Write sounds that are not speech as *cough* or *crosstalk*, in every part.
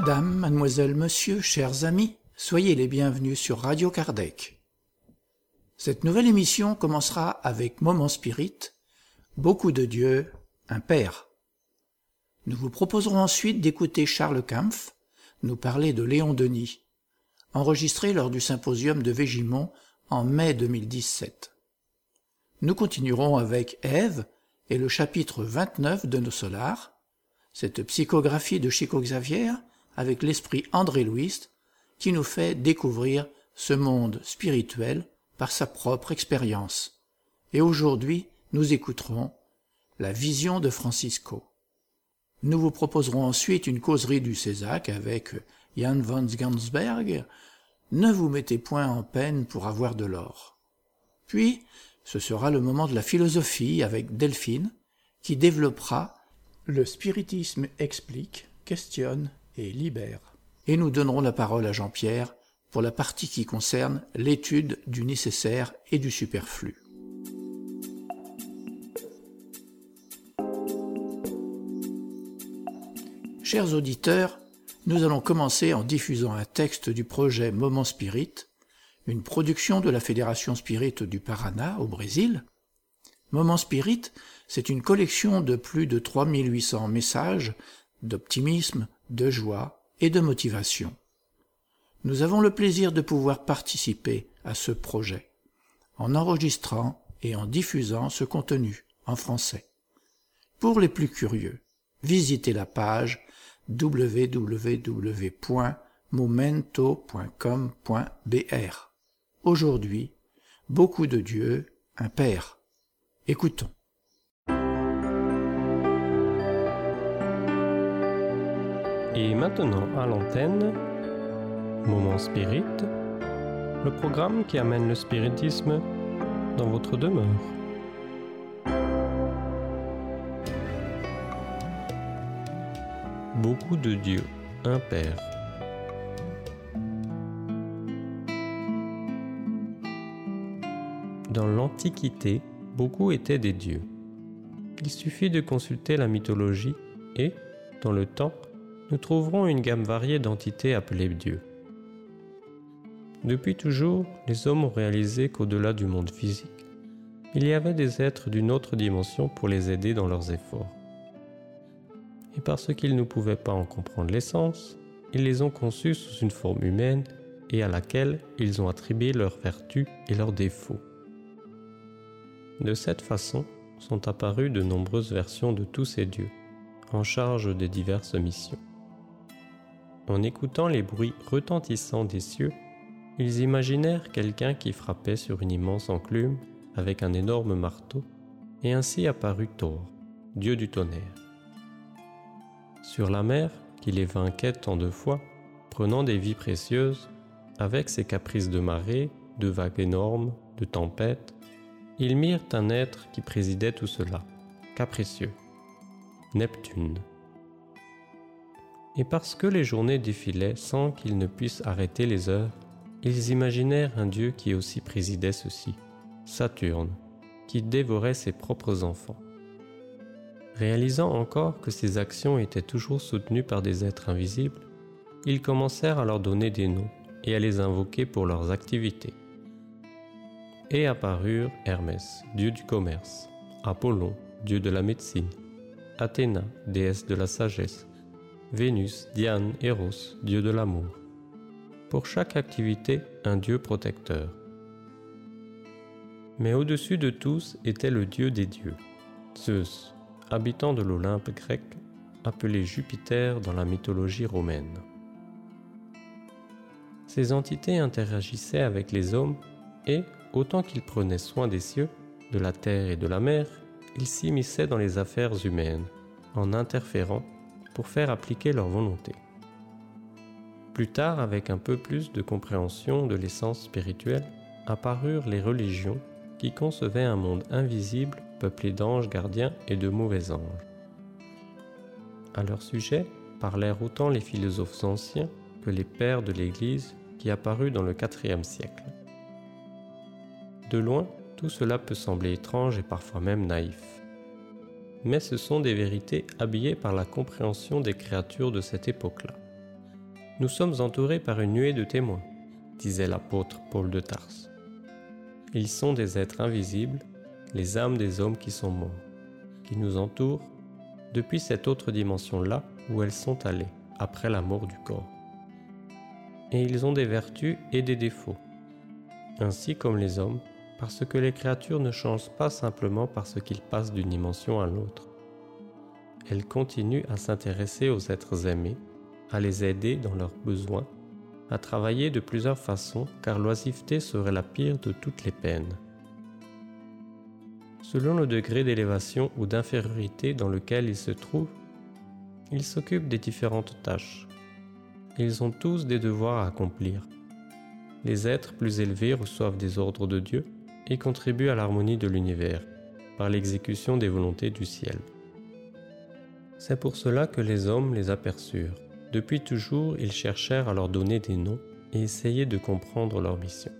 Madame, mademoiselle, monsieur, chers amis, soyez les bienvenus sur Radio Kardec. Cette nouvelle émission commencera avec Moment Spirit, beaucoup de Dieu, un Père. Nous vous proposerons ensuite d'écouter Charles Kampf nous parler de Léon Denis, enregistré lors du symposium de Végimont en mai 2017. Nous continuerons avec Ève et le chapitre 29 de nos solars, cette psychographie de Chico Xavier avec l'esprit André Louis qui nous fait découvrir ce monde spirituel par sa propre expérience. Et aujourd'hui, nous écouterons la vision de Francisco. Nous vous proposerons ensuite une causerie du Césac avec Jan van Gansberg. Ne vous mettez point en peine pour avoir de l'or. Puis, ce sera le moment de la philosophie avec Delphine, qui développera le spiritisme explique, questionne et libère. Et nous donnerons la parole à Jean-Pierre pour la partie qui concerne l'étude du nécessaire et du superflu. Chers auditeurs, nous allons commencer en diffusant un texte du projet Moment Spirit, une production de la Fédération Spirit du Paraná au Brésil. Moment Spirit, c'est une collection de plus de 3800 messages d'optimisme, de joie et de motivation. Nous avons le plaisir de pouvoir participer à ce projet en enregistrant et en diffusant ce contenu en français. Pour les plus curieux, visitez la page www.momento.com.br. Aujourd'hui, beaucoup de Dieu, un Père. Écoutons. Et maintenant à l'antenne, Moment Spirit, le programme qui amène le spiritisme dans votre demeure. beaucoup de dieux, un Père. Dans l'Antiquité, beaucoup étaient des dieux. Il suffit de consulter la mythologie et, dans le temps, nous trouverons une gamme variée d'entités appelées dieux. Depuis toujours, les hommes ont réalisé qu'au-delà du monde physique, il y avait des êtres d'une autre dimension pour les aider dans leurs efforts et parce qu'ils ne pouvaient pas en comprendre l'essence, ils les ont conçus sous une forme humaine et à laquelle ils ont attribué leurs vertus et leurs défauts. De cette façon sont apparues de nombreuses versions de tous ces dieux, en charge des diverses missions. En écoutant les bruits retentissants des cieux, ils imaginèrent quelqu'un qui frappait sur une immense enclume avec un énorme marteau, et ainsi apparut Thor, dieu du tonnerre sur la mer qui les vainquait tant de fois, prenant des vies précieuses, avec ses caprices de marée, de vagues énormes, de tempêtes, ils mirent un être qui présidait tout cela, capricieux, Neptune. Et parce que les journées défilaient sans qu'ils ne puissent arrêter les heures, ils imaginèrent un dieu qui aussi présidait ceci, Saturne, qui dévorait ses propres enfants. Réalisant encore que ces actions étaient toujours soutenues par des êtres invisibles, ils commencèrent à leur donner des noms et à les invoquer pour leurs activités. Et apparurent Hermès, dieu du commerce, Apollon, dieu de la médecine, Athéna, déesse de la sagesse, Vénus, Diane, Eros, dieu de l'amour. Pour chaque activité, un dieu protecteur. Mais au-dessus de tous était le dieu des dieux, Zeus, habitant de l'Olympe grec, appelé Jupiter dans la mythologie romaine. Ces entités interagissaient avec les hommes et, autant qu'ils prenaient soin des cieux, de la terre et de la mer, ils s'immisçaient dans les affaires humaines, en interférant pour faire appliquer leur volonté. Plus tard, avec un peu plus de compréhension de l'essence spirituelle, apparurent les religions qui concevaient un monde invisible peuplé d'anges gardiens et de mauvais anges. À leur sujet parlèrent autant les philosophes anciens que les pères de l'Église qui apparurent dans le IVe siècle. De loin, tout cela peut sembler étrange et parfois même naïf. Mais ce sont des vérités habillées par la compréhension des créatures de cette époque-là. Nous sommes entourés par une nuée de témoins, disait l'apôtre Paul de Tarse. Ils sont des êtres invisibles, les âmes des hommes qui sont morts, qui nous entourent depuis cette autre dimension-là où elles sont allées, après la mort du corps. Et ils ont des vertus et des défauts, ainsi comme les hommes, parce que les créatures ne changent pas simplement parce qu'ils passent d'une dimension à l'autre. Elles continuent à s'intéresser aux êtres aimés, à les aider dans leurs besoins, à travailler de plusieurs façons car l'oisiveté serait la pire de toutes les peines. Selon le degré d'élévation ou d'infériorité dans lequel ils se trouvent, ils s'occupent des différentes tâches. Ils ont tous des devoirs à accomplir. Les êtres plus élevés reçoivent des ordres de Dieu et contribuent à l'harmonie de l'univers par l'exécution des volontés du ciel. C'est pour cela que les hommes les aperçurent. Depuis toujours, ils cherchèrent à leur donner des noms et essayaient de comprendre leur mission.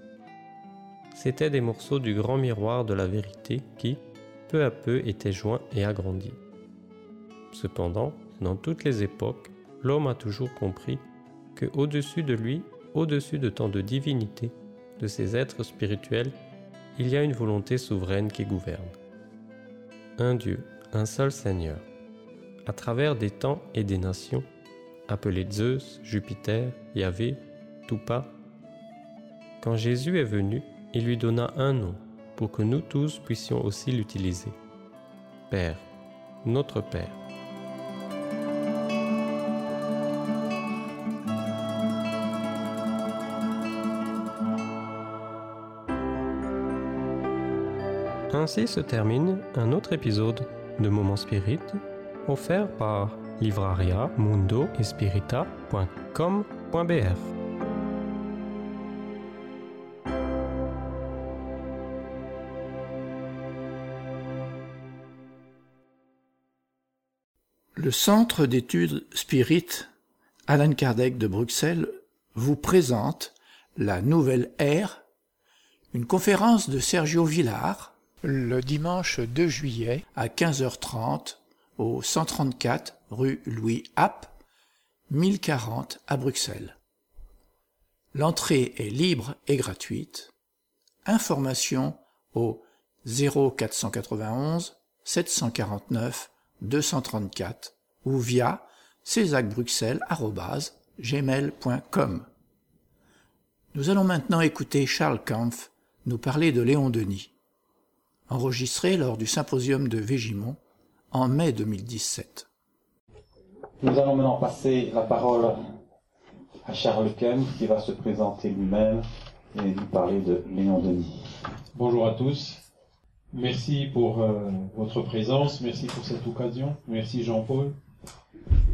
C'étaient des morceaux du grand miroir de la vérité qui, peu à peu, étaient joints et agrandis. Cependant, dans toutes les époques, l'homme a toujours compris que au-dessus de lui, au-dessus de tant de divinités, de ces êtres spirituels, il y a une volonté souveraine qui gouverne. Un Dieu, un seul Seigneur, à travers des temps et des nations, appelés Zeus, Jupiter, Yahvé, Tupa. Quand Jésus est venu, il lui donna un nom pour que nous tous puissions aussi l'utiliser. Père, notre Père. Ainsi se termine un autre épisode de Moment Spirit offert par livraria mundo Le Centre d'études Spirit Alan Kardec de Bruxelles vous présente la nouvelle ère, une conférence de Sergio Villard le dimanche 2 juillet à 15h30 au 134 rue Louis App, 1040 à Bruxelles. L'entrée est libre et gratuite. Information au 0491 749 234 ou via césacbruxelles.gmail.com. Nous allons maintenant écouter Charles Kampf nous parler de Léon Denis enregistré lors du symposium de Végimont en mai 2017. Nous allons maintenant passer la parole à Charles Kemp qui va se présenter lui-même et nous parler de Léon Denis. Bonjour à tous. Merci pour euh, votre présence, merci pour cette occasion. Merci Jean-Paul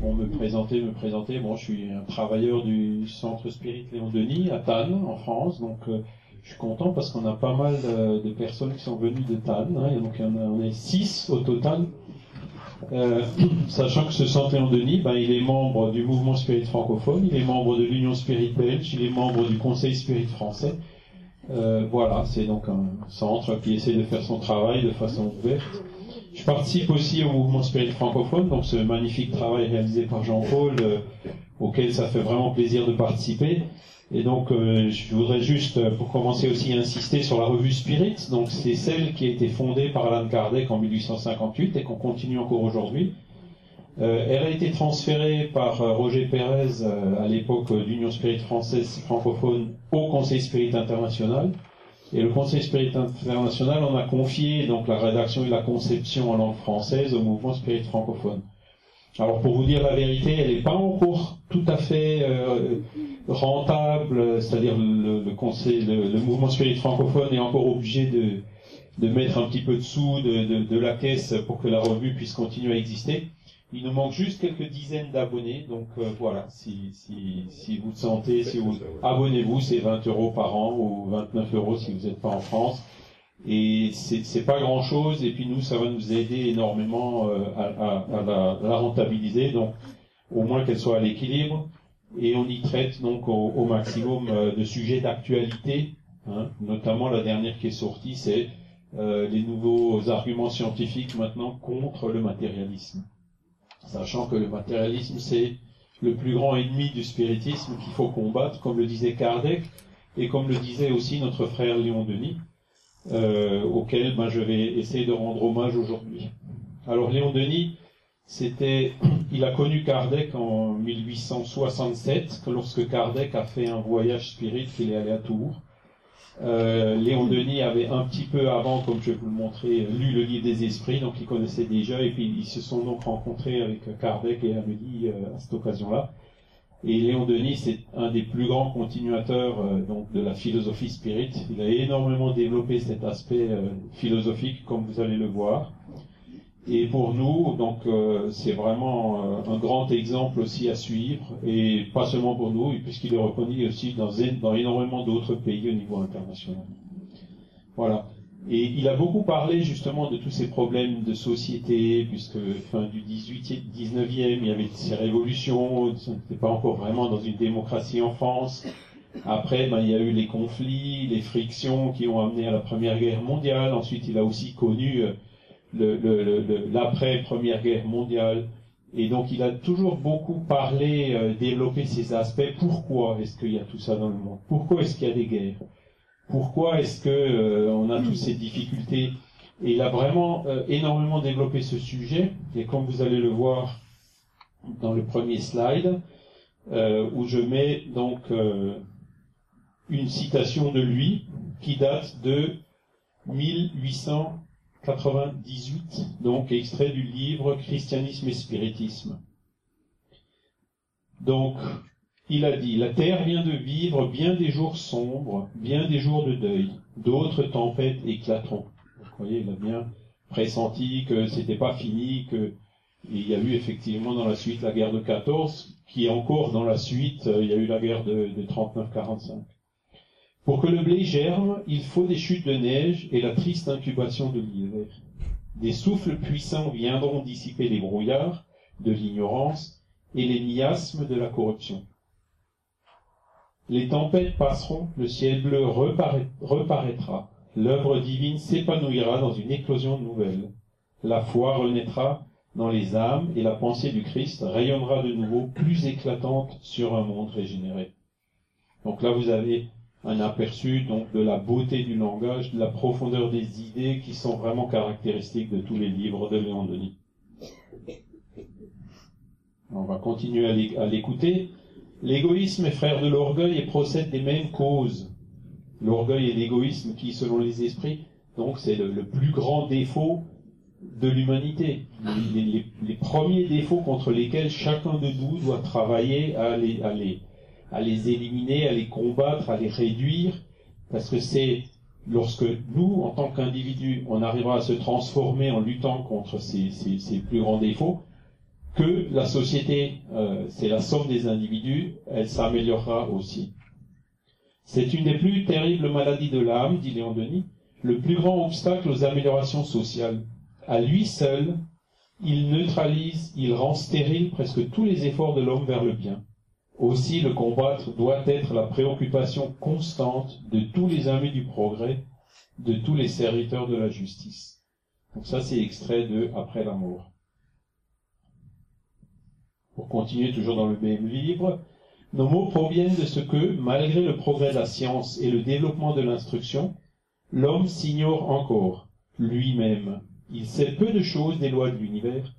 pour me présenter, me présenter. Bon, je suis un travailleur du Centre Spirit Léon Denis à Tannes, en France, donc euh, je suis content parce qu'on a pas mal de, personnes qui sont venues de Tannes. Hein, donc on, est six au total. Euh, *clears throat* sachant que ce centre Léon Denis, ben, il est membre du mouvement spirit francophone, il est membre de l'Union spirit belge, il est membre du Conseil spirit français. Euh, voilà, c'est donc un centre qui essaie de faire son travail de façon ouverte. Je participe aussi au mouvement spirit francophone, donc ce magnifique travail réalisé par Jean-Paul, euh, auquel ça fait vraiment plaisir de participer. Et donc, euh, je voudrais juste, euh, pour commencer aussi, insister sur la revue Spirit. Donc, c'est celle qui a été fondée par Alan Kardec en 1858 et qu'on continue encore aujourd'hui. Euh, elle a été transférée par Roger Pérez à l'époque d'Union Spirit française francophone au Conseil Spirit international. Et le Conseil Spirit international en a confié donc la rédaction et la conception en langue française au mouvement Spirit francophone. Alors pour vous dire la vérité, elle n'est pas encore tout à fait rentable, c'est-à-dire le, conseil, le, mouvement spirit francophone est encore obligé de, de mettre un petit peu de sous de, de, la caisse pour que la revue puisse continuer à exister. Il nous manque juste quelques dizaines d'abonnés, donc euh, voilà, si, si, si vous le sentez, si vous abonnez-vous, c'est 20 euros par an ou 29 euros si vous n'êtes pas en France. Et c'est pas grand chose, et puis nous, ça va nous aider énormément euh, à, à, la, rentabiliser, donc au moins qu'elle soit à l'équilibre. Et on y traite donc au, maximum euh, de sujets d'actualité, hein. notamment la dernière qui est sortie, c'est euh, les nouveaux arguments scientifiques maintenant contre le matérialisme. Sachant que le matérialisme, c'est le plus grand ennemi du spiritisme qu'il faut combattre, comme le disait Kardec, et comme le disait aussi notre frère Léon Denis, euh, auquel ben, je vais essayer de rendre hommage aujourd'hui. Alors Léon Denis, c'était, il a connu Kardec en 1867, lorsque Kardec a fait un voyage spirit qu'il est allé à Tours. Euh, Léon Denis avait un petit peu avant, comme je vais vous le montrer, lu le livre des esprits, donc il connaissait déjà, et puis ils se sont donc rencontrés avec Kardec et Amélie euh, à cette occasion-là. Et Léon Denis, c'est un des plus grands continuateurs euh, donc de la philosophie spirit. Il a énormément développé cet aspect philosophique, comme vous allez le voir. Et pour nous, donc, euh, c'est vraiment euh, un grand exemple aussi à suivre, et pas seulement pour nous, puisqu'il est reconnu aussi dans, énormément d'autres pays au niveau international. Voilà. Et il a beaucoup parlé justement de tous ces problèmes de société, puisque fin du 18e, 19e, il y avait ces révolutions, on n'était pas encore vraiment dans une démocratie en France. Après, ben, il y a eu les conflits, les frictions qui ont amené à la Première Guerre mondiale. Ensuite, il a aussi connu euh, l'après-première guerre mondiale. Et donc il a toujours beaucoup parlé, euh, développé ces aspects. Pourquoi est-ce qu'il y a tout ça dans le monde? Pourquoi est-ce qu'il y a des guerres? Pourquoi est-ce que euh, on a toutes ces difficultés? Et il a vraiment euh, énormément développé ce sujet. Et comme vous allez le voir dans le premier slide, où je mets donc une citation de lui qui date de 1800 98, donc extrait du livre Christianisme et Spiritisme. Donc, il a dit, la terre vient de vivre bien des jours sombres, bien des jours de deuil, d'autres tempêtes éclateront. Vous voyez, il a bien pressenti que c'était pas fini, que il y a eu effectivement dans la suite la guerre de 14, qui est encore dans la suite, euh, il y a eu la guerre de, de 39-45. Pour que le blé germe, il faut des chutes de neige et la triste incubation de l'hiver. Des souffles puissants viendront dissiper les brouillards de l'ignorance et les miasmes de la corruption. Les tempêtes passeront, le ciel bleu reparaîtra, l'œuvre divine s'épanouira dans une éclosion nouvelle. La foi renaîtra dans les âmes et la pensée du Christ rayonnera de nouveau plus éclatante sur un monde régénéré. Donc là, vous avez un aperçu donc de la beauté du langage, de la profondeur des idées qui sont vraiment caractéristiques de tous les livres de Léon Denis. On va continuer à l'écouter. L'égoïsme est frère de l'orgueil et procède des mêmes causes. L'orgueil et l'égoïsme qui, selon les esprits, donc c'est le, plus grand défaut de l'humanité. Les, premiers défauts contre lesquels chacun de nous doit travailler à les, à les, à les éliminer, à les combattre, à les réduire, parce que c'est lorsque nous, en tant qu'individus, on arrivera à se transformer en luttant contre ces, plus grands défauts, que la société, euh, c'est la somme des individus, elle s'améliorera aussi. C'est une des plus terribles maladies de l'âme, dit Léon Denis, le plus grand obstacle aux améliorations sociales. À lui seul, il neutralise, il rend stérile presque tous les efforts de l'homme vers le bien. Aussi, le combattre doit être la préoccupation constante de tous les amis du progrès, de tous les serviteurs de la justice. Donc ça, c'est extrait de Après la. Pour continuer toujours dans le même livre, nos mots proviennent de ce que, malgré le progrès de la science et le développement de l'instruction, l'homme s'ignore encore, lui-même. Il sait peu de choses des lois de l'univers,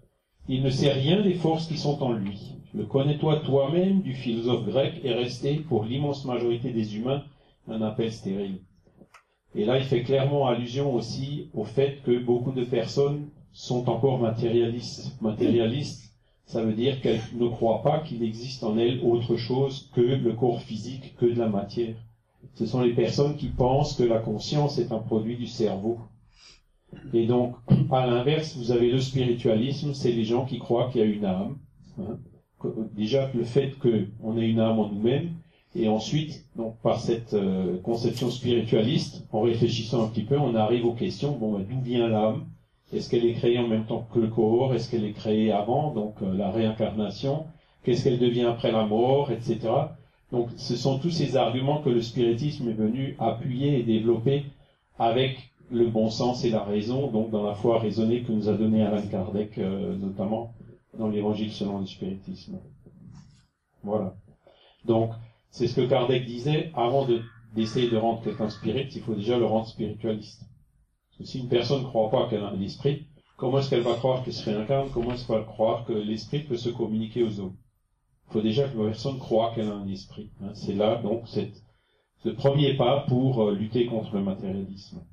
il ne sait rien des forces qui sont en lui. Le connais-toi toi-même du philosophe grec est resté, pour l'immense majorité des humains, un appel stérile. Et là, il fait clairement allusion aussi au fait que beaucoup de personnes sont encore matérialistes. Matérialistes, ça veut dire qu'elles ne croient pas qu'il existe en elles autre chose que le corps physique, que de la matière. Ce sont les personnes qui pensent que la conscience est un produit du cerveau, et donc, à l'inverse, vous avez le spiritualisme, c'est les gens qui croient qu'il y a une âme. Hein. Déjà, le fait qu'on ait une âme en nous-mêmes, et ensuite, donc par cette euh, conception spiritualiste, en réfléchissant un petit peu, on arrive aux questions, bon, ben, d'où vient l'âme? Est-ce qu'elle est créée en même temps que le corps? Est-ce qu'elle est créée avant, donc euh, la réincarnation. Qu'est-ce qu'elle devient après la mort, etc. Donc, ce sont tous ces arguments que le spiritisme est venu appuyer et développer avec le bon sens et la raison, donc dans la foi raisonnée que nous a donné Alain Kardec, euh, notamment dans l'Évangile selon le spiritisme. Voilà. Donc, c'est ce que Kardec disait, avant d'essayer de, rendre quelqu'un spirit, il faut déjà le rendre spiritualiste. Parce si une personne ne croit pas qu'elle a un esprit, comment est-ce qu'elle va croire qu'elle se réincarne Comment est-ce qu'elle va croire que l'esprit peut se communiquer aux hommes? Il faut déjà que la personne croit qu'elle a un esprit. Hein. C'est là, donc, ce premier pas pour euh, lutter contre le matérialisme.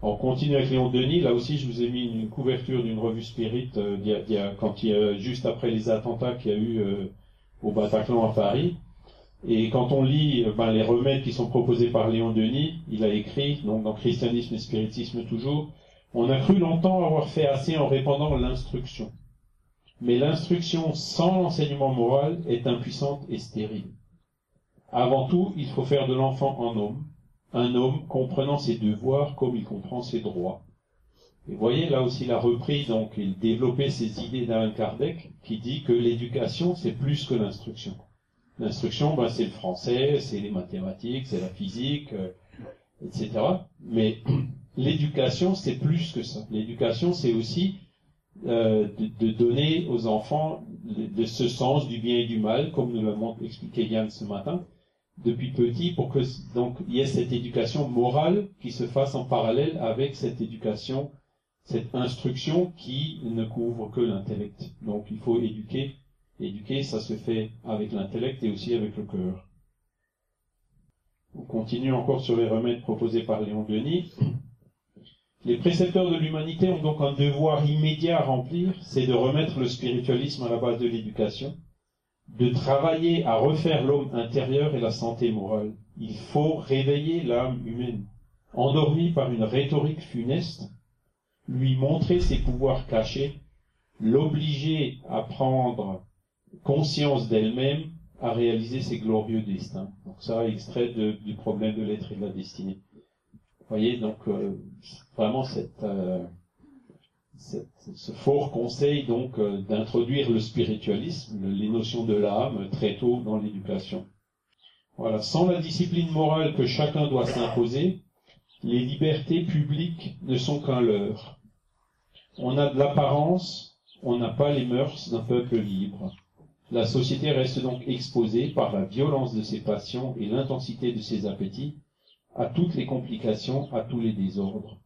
On continue avec Léon Denis. Là aussi, je vous ai mis une couverture d'une revue Spirit euh, quand y a, juste après les attentats qu'il y a eu euh, au Bataclan à Paris. Et quand on lit euh, ben, les remèdes qui sont proposés par Léon Denis, il a écrit, donc dans Christianisme et Spiritisme toujours, on a cru longtemps avoir fait assez en répandant l'instruction. Mais l'instruction sans l'enseignement moral est impuissante et stérile. Avant tout, il faut faire de l'enfant un homme, un homme comprenant ses devoirs comme il comprend ses droits. Et voyez, là aussi, il a repris, donc, il développait ces idées d'Alain Kardec, qui dit que l'éducation, c'est plus que l'instruction. L'instruction, ben, c'est le français, c'est les mathématiques, c'est la physique, euh, etc. Mais *clears throat* l'éducation, c'est plus que ça. L'éducation, c'est aussi euh, de, donner aux enfants de, ce sens du bien et du mal, comme nous l'avons expliqué Yann ce matin, depuis petit pour que donc il y ait cette éducation morale qui se fasse en parallèle avec cette éducation, cette instruction qui ne couvre que l'intellect. Donc il faut éduquer. Éduquer, ça se fait avec l'intellect et aussi avec le cœur. On continue encore sur les remèdes proposés par Léon Denis. Les précepteurs de l'humanité ont donc un devoir immédiat à remplir, c'est de remettre le spiritualisme à la base de l'éducation de travailler à refaire l'homme intérieur et la santé morale. Il faut réveiller l'âme humaine, endormie par une rhétorique funeste, lui montrer ses pouvoirs cachés, l'obliger à prendre conscience d'elle-même, à réaliser ses glorieux destins. Donc ça, extrait du problème de l'être et de la destinée. Vous voyez, donc euh, vraiment cette, euh, ce fort conseil donc euh, d'introduire le spiritualisme, les notions de l'âme très tôt dans l'éducation. Voilà, sans la discipline morale que chacun doit s'imposer, les libertés publiques ne sont qu'un leurre. On a de l'apparence, on n'a pas les mœurs d'un peuple libre. La société reste donc exposée par la violence de ses passions et l'intensité de ses appétits à toutes les complications, à tous les désordres.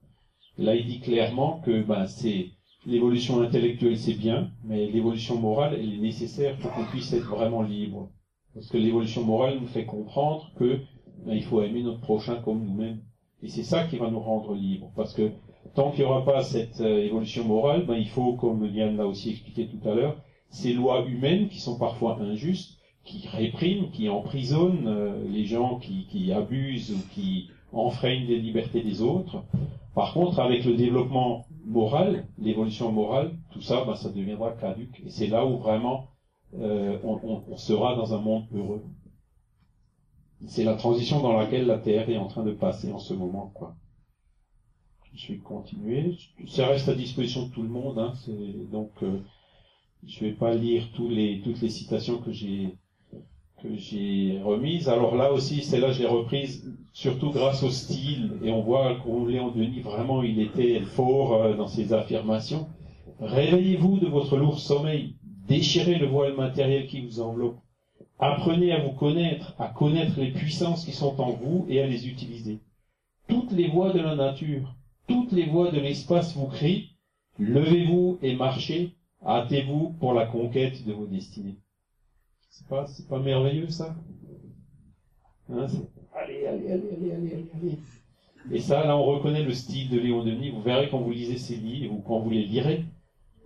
Là, il dit clairement que ben, c'est l'évolution intellectuelle, c'est bien, mais l'évolution morale, elle est nécessaire pour qu'on puisse être vraiment libre. Parce que l'évolution morale nous fait comprendre que ben, il faut aimer notre prochain comme nous-mêmes. Et c'est ça qui va nous rendre libres. Parce que tant qu'il n'y aura pas cette euh, évolution morale, ben, il faut, comme Liane l'a aussi expliqué tout à l'heure, ces lois humaines qui sont parfois injustes, qui répriment, qui emprisonnent euh, les gens qui, qui abusent ou qui enfreignent les libertés des autres, par contre, avec le développement moral, l'évolution morale, tout ça, ben, ça deviendra caduque. Et c'est là où vraiment euh, on, sera dans un monde heureux. C'est la transition dans laquelle la Terre est en train de passer en ce moment, quoi. Je vais continuer. Ça reste à disposition de tout le monde. Hein. donc, euh, je vais pas lire toutes les citations que j'ai que j'ai remise. Alors là aussi, celle-là, je l'ai reprise surtout grâce au style, et on voit qu'au Léon Denis, vraiment, il était fort euh, dans ses affirmations. Réveillez-vous de votre lourd sommeil, déchirez le voile matériel qui vous enveloppe. Apprenez à vous connaître, à connaître les puissances qui sont en vous et à les utiliser. Toutes les voies de la nature, toutes les voies de l'espace vous crient, levez-vous et marchez, hâtez-vous pour la conquête de vos destinées. C'est pas, c'est pas merveilleux ça? Hein, Allez, allez, allez, allez, allez, allez. Et ça, là, on reconnaît le style de Léon Denis. Vous verrez quand vous lisez ses livres ou quand vous les lirez,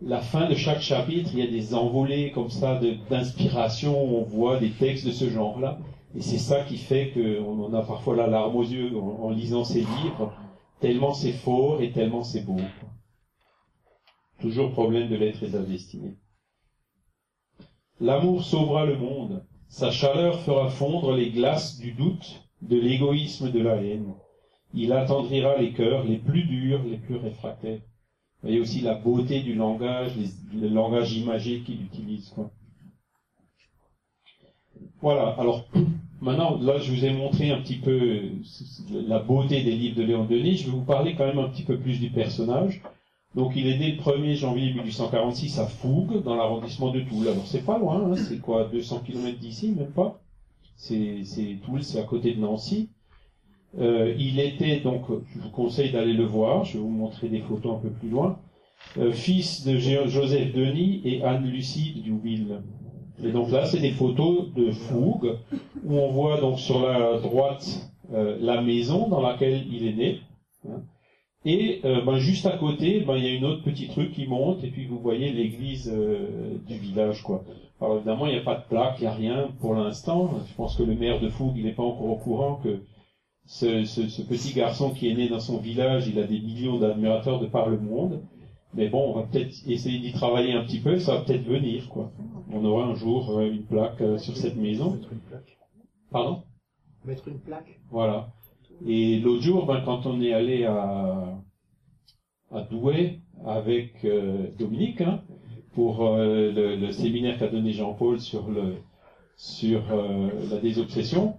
la fin de chaque chapitre, il y a des envolées comme ça d'inspiration. On voit des textes de ce genre-là. Et c'est ça qui fait qu'on en a parfois la larme aux yeux en, lisant ces livres, tellement c'est fort et tellement c'est beau. Toujours problème de l'être et de destinée. L'amour sauvera le monde. Sa chaleur fera fondre les glaces du doute, de l'égoïsme, de la haine. Il attendrira les cœurs les plus durs, les plus réfractaires. Vous voyez aussi la beauté du langage, le langage imagé qu'il utilise. Quoi. Voilà, alors maintenant, là je vous ai montré un petit peu la beauté des livres de Léon Denis, je vais vous parler quand même un petit peu plus du personnage. Donc il est né le 1er janvier 1846 à Fougue, dans l'arrondissement de Toul. Alors c'est pas loin, hein, c'est quoi, 200 km d'ici, même pas? C'est Toul, c'est à côté de Nancy. Euh, il était donc, je vous conseille d'aller le voir, je vais vous montrer des photos un peu plus loin, euh, fils de Joseph Denis et Anne-Lucie Duville. Et donc là, c'est des photos de Fougue, où on voit donc sur la droite euh, la maison dans laquelle il est né. Hein. Et euh, ben, juste à côté, ben, il y a une autre petite rue qui monte, et puis vous voyez l'église euh, du village. quoi. Alors évidemment, il n'y a pas de plaque, il n'y a rien pour l'instant. Je pense que le maire de Fougue, il n'est pas encore au courant que ce, ce, ce, petit garçon qui est né dans son village, il a des millions d'admirateurs de par le monde. Mais bon, on va peut-être essayer d'y travailler un petit peu, ça va peut-être venir, quoi. On aura un jour une plaque sur cette maison. Mettre une plaque. Pardon? Mettre une plaque. Voilà. Et l'autre jour, ben, quand on est allé à, à Douai avec euh, Dominique, hein, pour euh, le, le, séminaire qu'a donné Jean-Paul sur le sur euh, la désobsession,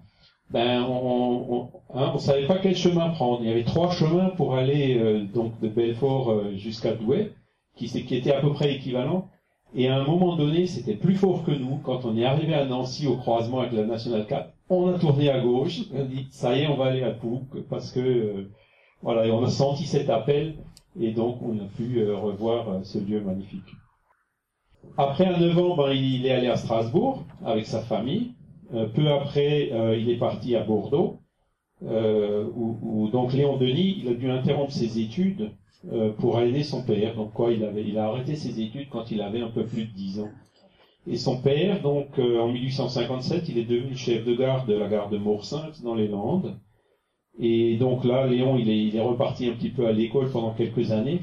ben on, on, hein, on savait pas quel chemin prendre. Il y avait trois chemins pour aller donc de Belfort jusqu'à Douai, qui, qui étaient à peu près équivalents. Et à un moment donné, c'était plus fort que nous. Quand on est arrivé à Nancy au croisement avec la Nationale 4, on a tourné à gauche. On a dit, ça y est, on va aller à Pouc, parce que, euh, voilà, et on a senti cet appel, et donc on a pu euh, revoir euh, ce lieu magnifique. Après un 9 ans, ben, il est allé à Strasbourg avec sa famille. peu après, il est parti à Bordeaux, où, où, donc Léon Denis, il a dû interrompre ses études pour aider son père. Donc quoi, il avait, il a arrêté ses études quand il avait un peu plus de 10 ans. Et son père, donc euh, en 1857, il est devenu chef de gare de la gare de Moursainte dans les Landes. Et donc là, Léon, il est, il est reparti un petit peu à l'école pendant quelques années.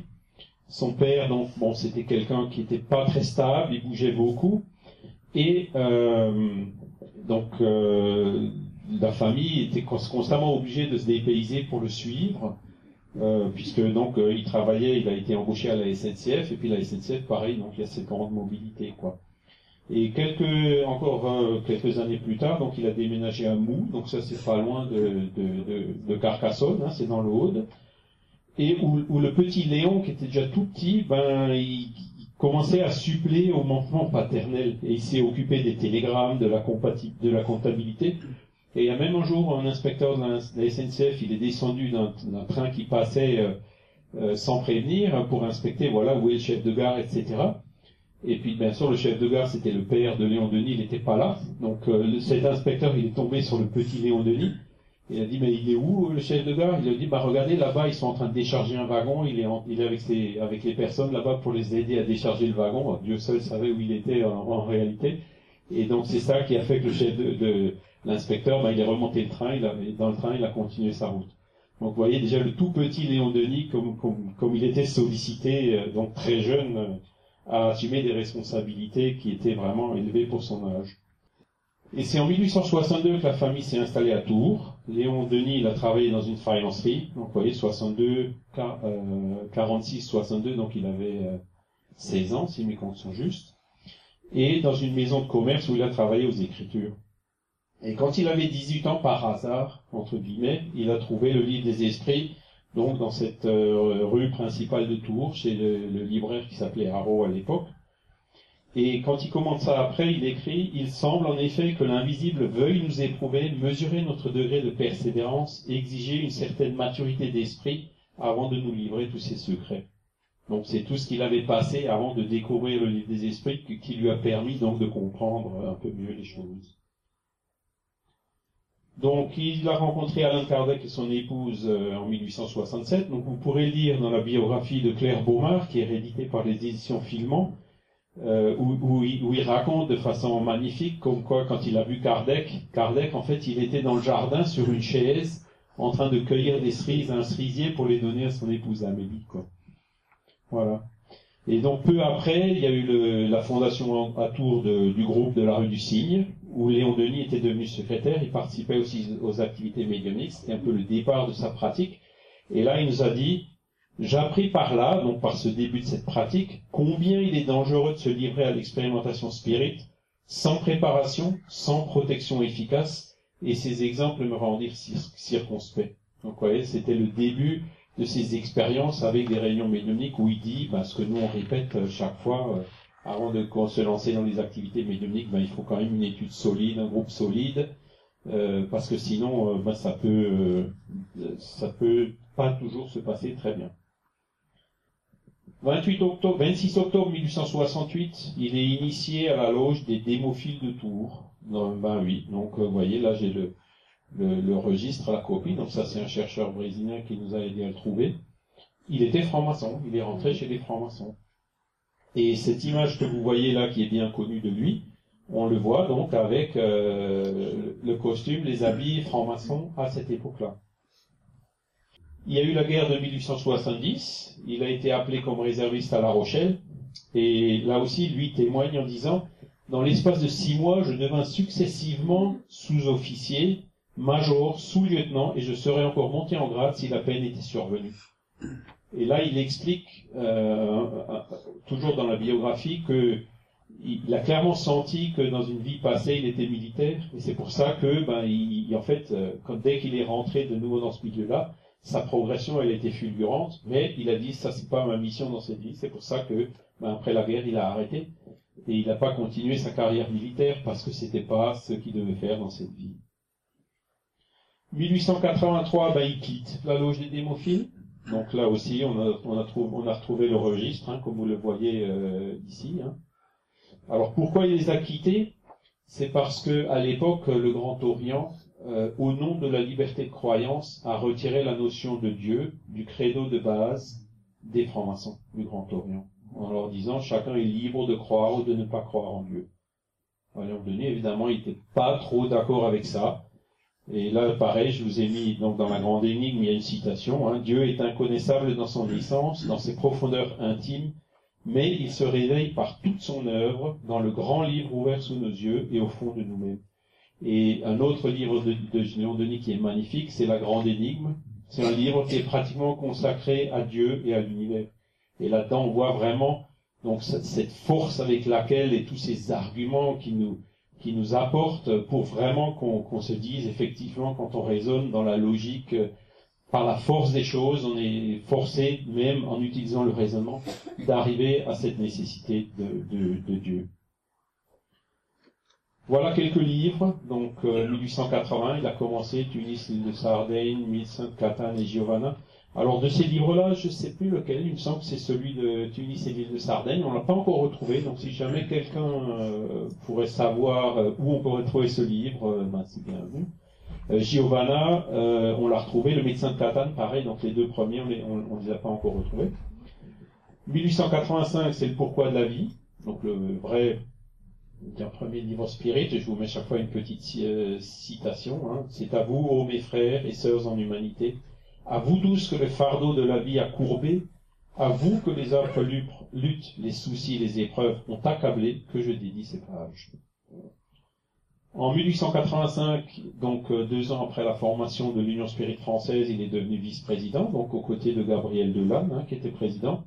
Son père, donc bon, c'était quelqu'un qui était pas très stable, il bougeait beaucoup, et euh, donc euh, la famille était constamment obligée de se dépayser pour le suivre. Euh, puisque donc euh, il travaillait, il a été embauché à la SNCF et puis la SNCF pareil, donc il y a cette grande mobilité quoi. Et quelques encore euh, quelques années plus tard, donc il a déménagé à Mou, donc ça c'est pas loin de, de, de, Carcassonne, hein, c'est dans le et où, où, le petit Léon qui était déjà tout petit, ben il, commençait à suppléer au manquement paternel et il s'est occupé des télégrammes, de la, de la comptabilité. Et il y a même un jour, un inspecteur de la, SNCF, il est descendu d'un train qui passait euh, euh, sans prévenir pour inspecter, voilà, où est le chef de gare, etc. Et puis, bien sûr, le chef de gare, c'était le père de Léon Denis, il n'était pas là. Donc, euh, cet inspecteur, il est tombé sur le petit Léon Denis. Il a dit, mais il est où le chef de gare? Il a dit, bah regardez, là-bas, ils sont en train de décharger un wagon. Il est, il est avec, ses, avec les personnes là-bas pour les aider à décharger le wagon. Dieu seul savait où il était en, en réalité. Et donc, c'est ça qui a fait que le chef de, de L'inspecteur, bah, il est remonté le train, il a, dans le train, il a continué sa route. Donc vous voyez déjà le tout petit Léon Denis, comme, comme, comme il était sollicité, euh, donc très jeune, euh, à assumer des responsabilités qui étaient vraiment élevées pour son âge. Et c'est en 1862 que la famille s'est installée à Tours. Léon Denis, il a travaillé dans une faïencerie. Donc vous voyez, 62, 46, 62, donc il avait 16 euh, ans, si mes comptes sont justes. Et dans une maison de commerce où il a travaillé aux écritures. Et quand il avait 18 ans, par hasard, entre guillemets, il a trouvé le livre des esprits, donc dans cette euh, rue principale de Tours, chez le, libraire qui s'appelait Haro à l'époque. Et quand il commence ça après, il écrit Il semble en effet que l'invisible veuille nous éprouver, mesurer notre degré de persévérance, exiger une certaine maturité d'esprit avant de nous livrer tous ses secrets. Donc c'est tout ce qu'il avait passé avant de découvrir le livre des esprits qui lui a permis donc de comprendre un peu mieux les choses. Donc, il a rencontré Alain Kardec et son épouse euh, en 1867. Donc, vous pourrez lire dans la biographie de Claire Beaumard, qui est rééditée par les éditions Filmant, euh, où, il, raconte de façon magnifique comme quoi, quand il a vu Kardec, Kardec, en fait, il était dans le jardin sur une chaise, en train de cueillir des cerises à un cerisier pour les donner à son épouse Amélie, quoi. Voilà. Et donc peu après, il y a eu le, la fondation à Tours de, du groupe de la rue du Cygne, où Léon Denis était devenu secrétaire, il participait aussi aux activités médiumniques, c'était un peu le départ de sa pratique. Et là, il nous a dit, j'appris par là, donc par ce début de cette pratique, combien il est dangereux de se livrer à l'expérimentation spirite, sans préparation, sans protection efficace, et ces exemples me rendirent circonspect. Donc, vous voyez, c'était le début de ses expériences avec des réunions médiumniques où il dit ben, ce que nous on répète euh, chaque fois euh, avant de se lancer dans les activités médiumniques, ben, il faut quand même une étude solide, un groupe solide, euh, parce que sinon ben, ça peut ça peut pas toujours se passer très bien. 28 octobre, 26 octobre 1868, il est initié à la loge des démophiles de Tours, dans le 28. Donc, vous voyez, là, j'ai le, le, le, registre, la copie. Donc, ça, c'est un chercheur brésilien qui nous a aidé à le trouver. Il était franc-maçon. Il est rentré chez les francs-maçons. Et cette image que vous voyez là, qui est bien connue de lui, on le voit donc avec euh, le costume, les habits francs-maçons à cette époque-là. Il y a eu la guerre de 1870, il a été appelé comme réserviste à La Rochelle, et là aussi, lui témoigne en disant, dans l'espace de six mois, je devins successivement sous-officier, major, sous-lieutenant, et je serais encore monté en grade si la peine était survenue. Et là, il explique, euh, toujours dans la biographie, que il a clairement senti que dans une vie passée, il était militaire, et c'est pour ça que, ben, il, en fait, euh, dès qu'il est rentré de nouveau dans ce milieu-là, sa progression elle été fulgurante, mais il a dit ça c'est pas ma mission dans cette vie, c'est pour ça que ben, après la guerre il a arrêté et il n'a pas continué sa carrière militaire parce que c'était pas ce qu'il devait faire dans cette vie. 1883, ben, il quitte la loge des démophiles. Donc là aussi, on a, on a, on a retrouvé le registre, hein, comme vous le voyez euh, ici. Hein. Alors pourquoi il les a quittés? C'est parce que à l'époque, le Grand Orient euh, au nom de la liberté de croyance, a retiré la notion de Dieu du credo de base des francs-maçons du Grand Orient, en leur disant chacun est libre de croire ou de ne pas croire en Dieu. À évidemment, il n'était pas trop d'accord avec ça. Et là, pareil, je vous ai mis donc dans la grande énigme, il y a une citation. Hein, Dieu est inconnaissable dans son essence, dans ses profondeurs intimes, mais il se réveille par toute son œuvre dans le grand livre ouvert sous nos yeux et au fond de nous-mêmes. Et un autre livre de, de Denis qui est magnifique, c'est La Grande Énigme. C'est un livre qui est pratiquement consacré à Dieu et à l'univers. Et là-dedans, on voit vraiment donc cette force avec laquelle et tous ces arguments qui nous qui nous apportent pour vraiment qu'on se dise effectivement quand on raisonne dans la logique par la force des choses, on est forcé même en utilisant le raisonnement d'arriver à cette nécessité de, Dieu. Voilà quelques livres. Donc, 1880, euh, il a commencé Tunis, l'île de Sardaigne, Mille Sainte Catane et Giovanna. Alors, de ces livres-là, je ne sais plus lequel. Il me semble que c'est celui de Tunis et l'île de Sardaigne. On l'a pas encore retrouvé. Donc, si jamais quelqu'un euh, pourrait savoir euh, où on pourrait trouver ce livre, ben, c'est bienvenu. Giovanna, on l'a retrouvé. Le médecin de Catane, pareil. Donc, les deux premiers, on on, les a pas encore retrouvés. 1885, c'est le pourquoi de la vie. Donc, le vrai d'un premier livre spirit, je vous mets chaque fois une petite euh, citation. Hein. C'est à vous, ô mes frères et sœurs en humanité, à vous tous que le fardeau de la vie a courbé, à vous que les âpres luttes, les soucis, les épreuves ont accablé, que je dédie ces pages. En 1885, donc euh, deux ans après la formation de l'Union Spirit française, il est devenu vice-président, donc aux côtés de Gabriel Delanne, hein, qui était président.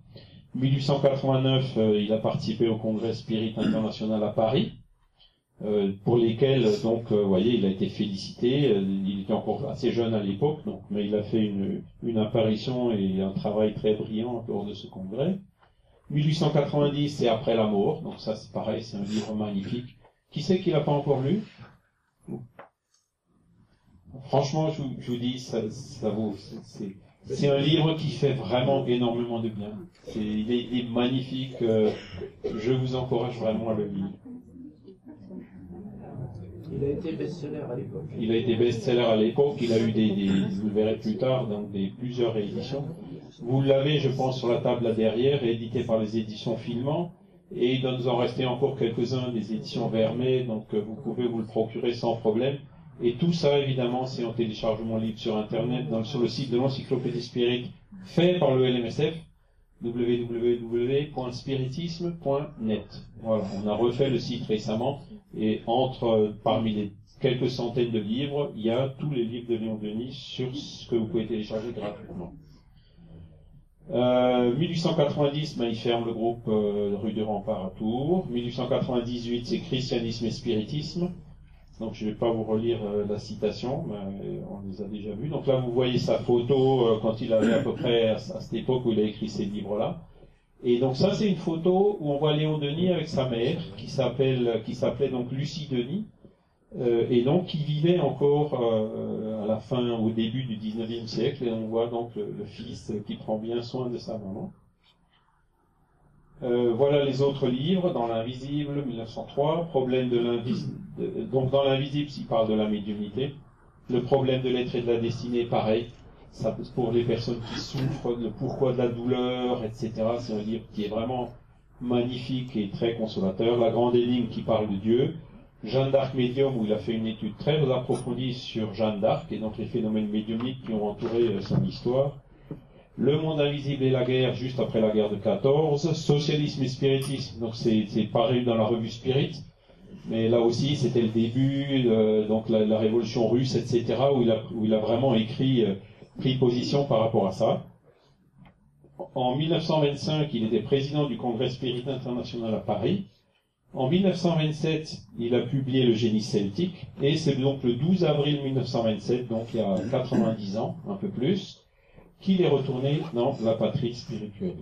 1889, euh, il a participé au congrès Spirit International à Paris, euh, pour lesquels, donc, euh, vous voyez, il a été félicité. il était encore assez jeune à l'époque, donc, mais il a fait une, une apparition et un travail très brillant lors de ce congrès. 1890, c'est après la mort, donc ça, c'est pareil, c'est un livre magnifique. Qui sait qu'il n'a pas encore lu? Franchement, je, je, vous dis, ça, ça vaut, c'est c'est un livre qui fait vraiment énormément de bien. il, est, magnifique. Euh, je vous encourage vraiment à le lire. Il a été best-seller à l'époque. Il a été best-seller à l'époque. Il a eu des, vous le verrez plus tard, dans des plusieurs rééditions. Vous l'avez, je pense, sur la table là derrière, édité par les éditions Filmant. Et il doit nous en rester encore quelques-uns des éditions Vermeer, donc euh, vous pouvez vous le procurer sans problème. Et tout ça, évidemment, c'est en téléchargement libre sur Internet, sur le site de l'Encyclopédie Spirit, fait par le LMSF, www.spiritisme.net. Voilà, on a refait le site récemment, et entre, parmi les quelques centaines de livres, il y a tous les livres de Léon Denis sur ce que vous pouvez télécharger gratuitement. Euh, 1890, ben, il ferme le groupe euh, rue de Rempart à Tours. 1898, c'est Christianisme et Spiritisme. Donc je ne vais pas vous relire euh, la citation, mais on les a déjà vus. Donc là, vous voyez sa photo euh, quand il avait à peu près à, cette époque où il a écrit ces livres-là. Et donc ça, c'est une photo où on voit Léon Denis avec sa mère, qui s'appelle, qui s'appelait donc Lucie Denis, euh, et donc qui vivait encore à la fin, au début du 19e siècle. Et on voit donc le, le fils qui prend bien soin de sa maman. Euh, voilà les autres livres, dans l'invisible, 1903, problème de l'invisible, donc dans l'invisible, il parle de la médiumnité. Le problème de l'être et de la destinée, pareil, pour les personnes qui souffrent, le pourquoi de la douleur, etc. C'est un livre qui est vraiment magnifique et très consolateur. La grande énigme qui parle de Dieu. Jeanne d'Arc médium, où il a fait une étude très approfondie sur Jeanne d'Arc et donc les phénomènes médiumniques qui ont entouré euh, son histoire. Le monde invisible et la guerre juste après la guerre de 14, socialisme et spiritisme, donc c'est paru dans la revue Spirit, mais là aussi c'était le début, euh, donc la, révolution russe, etc., où il a, où il a vraiment écrit, euh, pris position par rapport à ça. En 1925, il était président du Congrès Spirit International à Paris. En 1927, il a publié Le génie celtique, et c'est donc le 12 avril 1927, donc il y a 90 ans, un peu plus, qu'il est retourné dans la patrie spirituelle.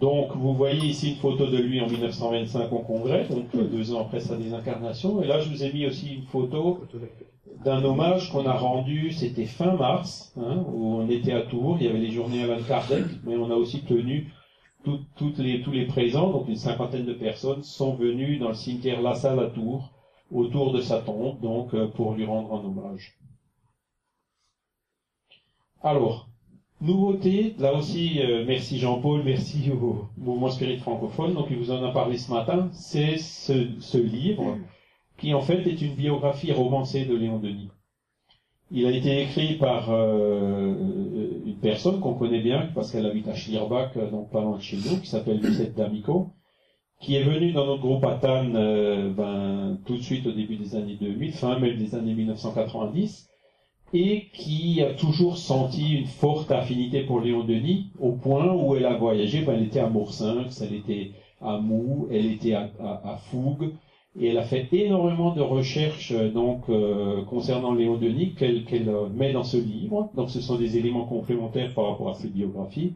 Donc, vous voyez ici une photo de lui en 1925 au Congrès, donc deux ans après sa désincarnation. Et là, je vous ai mis aussi une photo d'un hommage qu'on a rendu, c'était fin mars, hein, où on était à Tours, il y avait les journées Alan Kardec, mais on a aussi tenu toutes les, tous les présents, donc une cinquantaine de personnes, sont venus dans le cimetière La Salle à Tours, autour de sa tombe, donc euh, pour lui rendre un hommage. Alors, nouveauté, là aussi, euh, merci Jean-Paul, merci au mouvement spirit francophone, donc il vous en a parlé ce matin, c'est ce, livre qui en fait est une biographie romancée de Léon Denis. Il a été écrit par euh, une personne qu'on connaît bien parce qu'elle habite à Schlierbach, donc pas loin de chez nous, qui s'appelle Lucette D'Amico, qui est venue dans notre groupe Atan euh, ben, tout de suite au début des années 2000, fin même des années 1990, et qui a toujours senti une forte affinité pour Léon Denis, au point où elle a voyagé, ben, elle était à Moursinx, elle était à Mou, elle était à, à, Fougue, et elle a fait énormément de recherches euh, donc euh, concernant Léon Denis qu'elle euh, met dans ce livre. Donc ce sont des éléments complémentaires par rapport à ses biographies.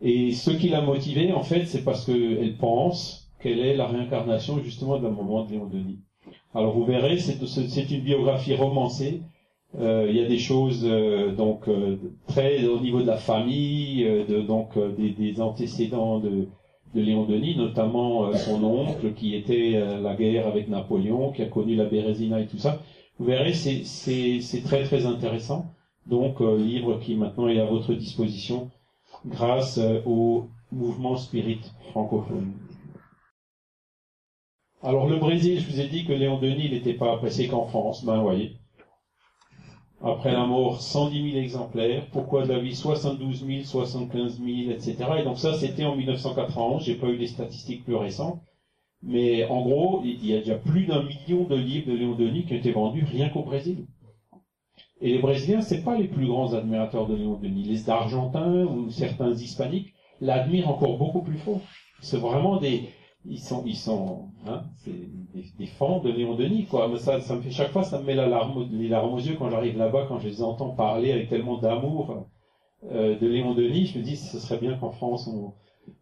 Et ce qui l'a motivée, en fait, c'est parce qu'elle pense qu'elle est la réincarnation justement d'un moment de Léon Denis. Alors vous verrez, c'est une biographie romancée euh, il y a des choses euh, donc très au niveau de la famille, de, donc des, des, antécédents de, de Léon Denis, notamment son oncle qui était la guerre avec Napoléon, qui a connu la Bérésina et tout ça. Vous verrez, c'est très très intéressant. Donc livre qui maintenant est à votre disposition grâce au mouvement spirit francophone. Alors le Brésil, je vous ai dit que Léon Denis n'était pas apprécié qu'en France, ben voyez. Après la mort, 110 000 exemplaires. Pourquoi de la vie 72 000, 75 000, etc. Et donc ça, c'était en 1991. J'ai pas eu les statistiques plus récentes. Mais en gros, il y a déjà plus d'un million de livres de Léon Denis qui ont été vendus rien qu'au Brésil. Et les Brésiliens, c'est pas les plus grands admirateurs de Léon Denis. Les Argentins ou certains Hispaniques l'admirent encore beaucoup plus fort. C'est vraiment des, ils sont, ils sont, hein, c'est des, des, fans de Léon Denis, quoi. Mais ça, ça me fait chaque fois, ça me met la larme, les larmes aux yeux quand j'arrive là-bas, quand je les entends parler avec tellement d'amour euh, de Léon Denis. Je me dis, ce serait bien qu'en France on,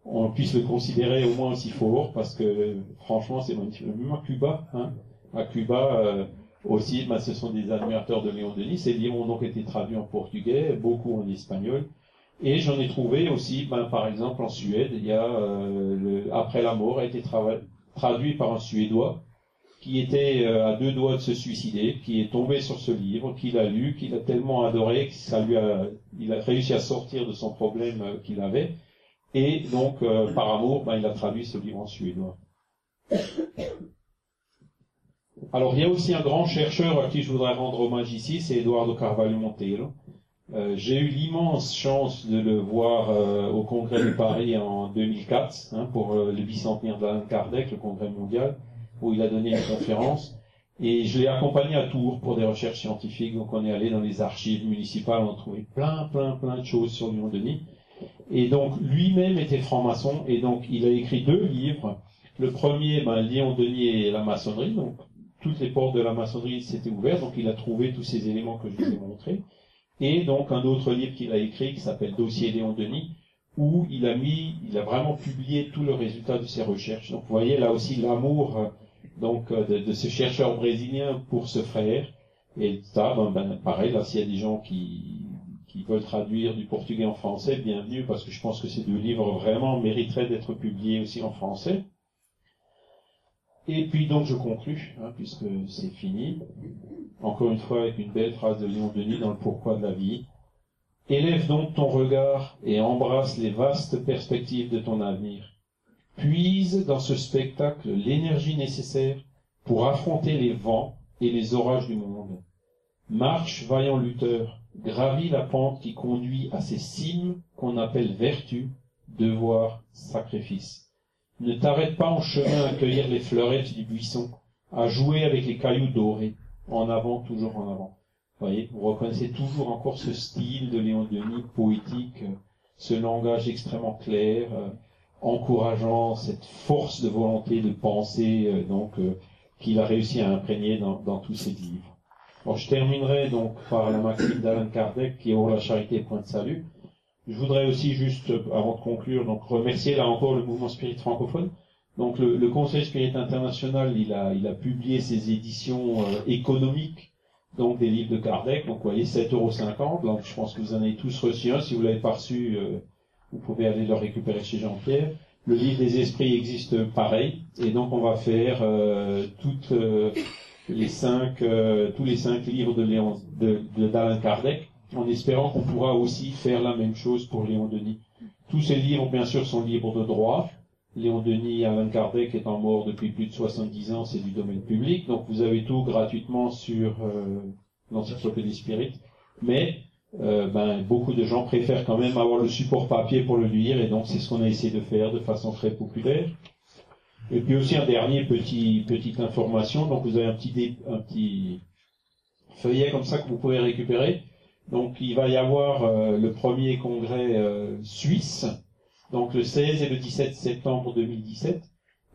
on puisse le considérer au moins aussi fort, parce que franchement, c'est magnifique. Même à Cuba, hein, à Cuba euh, aussi, ben, ce sont des admirateurs de Léon Denis. Ces livres ont donc été traduits en portugais, beaucoup en espagnol. Et j'en ai trouvé aussi, ben, par exemple en Suède, il y a euh, le, Après la mort a été traduit par un Suédois qui était euh, à deux doigts de se suicider, qui est tombé sur ce livre, qu'il a lu, qu'il a tellement adoré lui a, réussi à sortir de son problème euh, qu'il avait, et donc par amour, ben, il a traduit ce livre en suédois. Alors il y a aussi un grand chercheur à qui je voudrais rendre hommage ici, c'est Eduardo Carvalho Monteiro euh, j'ai eu l'immense chance de le voir euh, au congrès de Paris en 2004 hein, pour euh, le bicentenaire d'Alain Kardec, le congrès mondial, où il a donné une conférence. Et je l'ai accompagné à Tours pour des recherches scientifiques. Donc on est allé dans les archives municipales, on a trouvé plein, plein, plein de choses sur Léon Denis. Et donc lui-même était franc-maçon et donc il a écrit deux livres. Le premier, ben, Léon Denis et la maçonnerie, donc toutes les portes de la maçonnerie s'étaient ouvertes, donc il a trouvé tous ces éléments que je vous ai montrés. Et donc un autre livre qu'il a écrit qui s'appelle Dossier Léon Denis, où il a mis, il a vraiment publié tout le résultat de ses recherches. Donc vous voyez là aussi l'amour donc de, de, ce chercheur brésilien pour ce frère. Et ça, ben, ben, pareil, là s'il y a des gens qui, qui veulent traduire du portugais en français, bienvenue, parce que je pense que ces deux livres vraiment mériteraient d'être publiés aussi en français. Et puis donc je conclus, hein, puisque c'est fini, encore une fois avec une belle phrase de Léon Denis dans le Pourquoi de la vie. Élève donc ton regard et embrasse les vastes perspectives de ton avenir. Puise dans ce spectacle l'énergie nécessaire pour affronter les vents et les orages du monde. Marche, vaillant lutteur, gravis la pente qui conduit à ces cimes qu'on appelle vertu, devoir, sacrifice. Ne t'arrête pas en chemin à cueillir les fleurettes du buisson, à jouer avec les cailloux dorés. En avant, toujours en avant. Vous voyez, vous reconnaissez toujours encore ce style de Léon Denis poétique, ce langage extrêmement clair, euh, encourageant cette force de volonté de penser, euh, donc euh, qu'il a réussi à imprégner dans, tous ses livres. Bon, je terminerai donc par la maxime d'Alain Kardec qui est au la charité point de salut. Je voudrais aussi juste, avant de conclure, donc remercier là encore le mouvement spirit francophone. Donc le, le Conseil Spirit International, il a, il a publié ses éditions euh, économiques, donc des livres de Kardec. Donc vous voyez, 7,50 Donc je pense que vous en avez tous reçu un. Si vous l'avez pas reçu, euh, vous pouvez aller le récupérer chez Jean-Pierre. Le livre des esprits existe pareil. Et donc on va faire euh, toutes les cinq, tous les cinq livres de Léon, de, d'Alain Kardec en espérant qu'on pourra aussi faire la même chose pour Léon Denis. Tous ces livres, bien sûr, sont libres de droit. Léon Denis, Alain Kardec étant mort depuis plus de 70 ans, c'est du domaine public, donc vous avez tout gratuitement sur euh, l'encyclopédie Spirit. Mais euh, ben, beaucoup de gens préfèrent quand même avoir le support papier pour le lire, et donc c'est ce qu'on a essayé de faire de façon très populaire. Et puis aussi un dernier petit petite information, donc vous avez un petit un petit feuillet comme ça que vous pouvez récupérer. Donc il va y avoir euh, le premier congrès euh, suisse, donc le 16 et le 17 septembre 2017,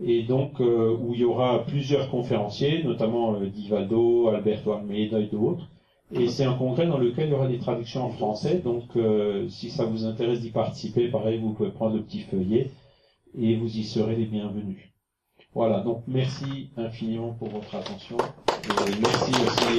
et donc euh, où il y aura plusieurs conférenciers, notamment Divaldo, Alberto Almeida et d'autres. Et c'est un congrès dans lequel il y aura des traductions en français, donc si ça vous intéresse d'y participer, pareil, vous pouvez prendre le petit feuillet et vous y serez les bienvenus. Voilà, donc merci infiniment pour votre attention. Et merci aussi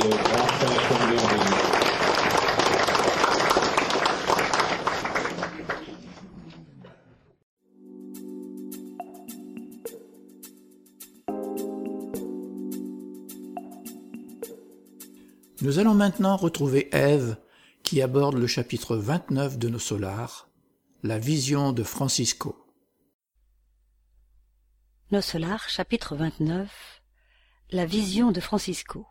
Nous allons maintenant retrouver Ève qui aborde le chapitre 29 de nos solars, la vision de Francisco. Nos chapitre 29 La vision de Francisco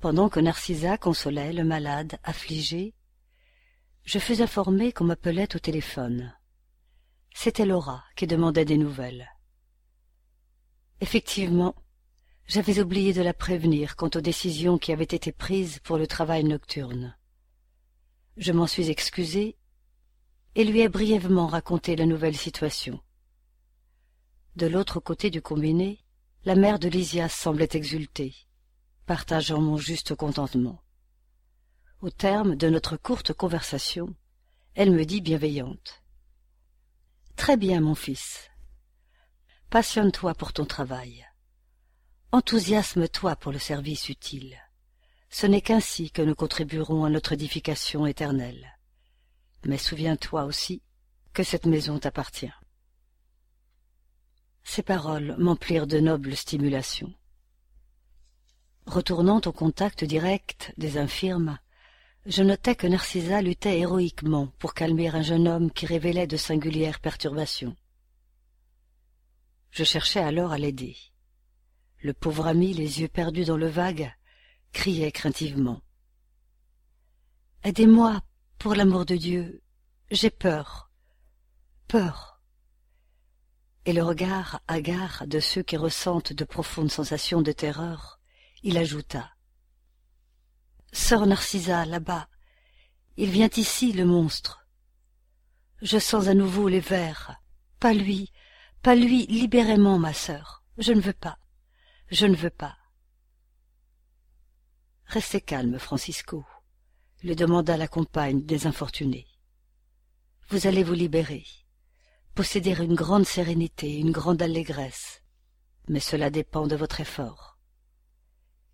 Pendant que Narcissa consolait le malade affligé, je fus informé qu'on m'appelait au téléphone. C'était Laura qui demandait des nouvelles. Effectivement, j'avais oublié de la prévenir quant aux décisions qui avaient été prises pour le travail nocturne. Je m'en suis excusé et lui ai brièvement raconté la nouvelle situation. De l'autre côté du combiné, la mère de Lysias semblait exulter, partageant mon juste contentement. Au terme de notre courte conversation, elle me dit bienveillante. Très bien, mon fils. Passionne-toi pour ton travail. Enthousiasme-toi pour le service utile. Ce n'est qu'ainsi que nous contribuerons à notre édification éternelle. Mais souviens-toi aussi que cette maison t'appartient. Ces paroles m'emplirent de nobles stimulations. Retournant au contact direct des infirmes, je notai que Narcissa luttait héroïquement pour calmer un jeune homme qui révélait de singulières perturbations. Je cherchai alors à l'aider. Le pauvre ami, les yeux perdus dans le vague, criait craintivement. Aidez-moi, pour l'amour de Dieu, j'ai peur. Peur. Et le regard hagard de ceux qui ressentent de profondes sensations de terreur, il ajouta. Sœur Narcissa, là-bas, il vient ici, le monstre. Je sens à nouveau les vers. Pas lui, pas lui, libérément, ma sœur. Je ne veux pas. Je ne veux pas. Restez calme, Francisco, lui demanda la compagne des infortunés. Vous allez vous libérer, posséder une grande sérénité, une grande allégresse, mais cela dépend de votre effort.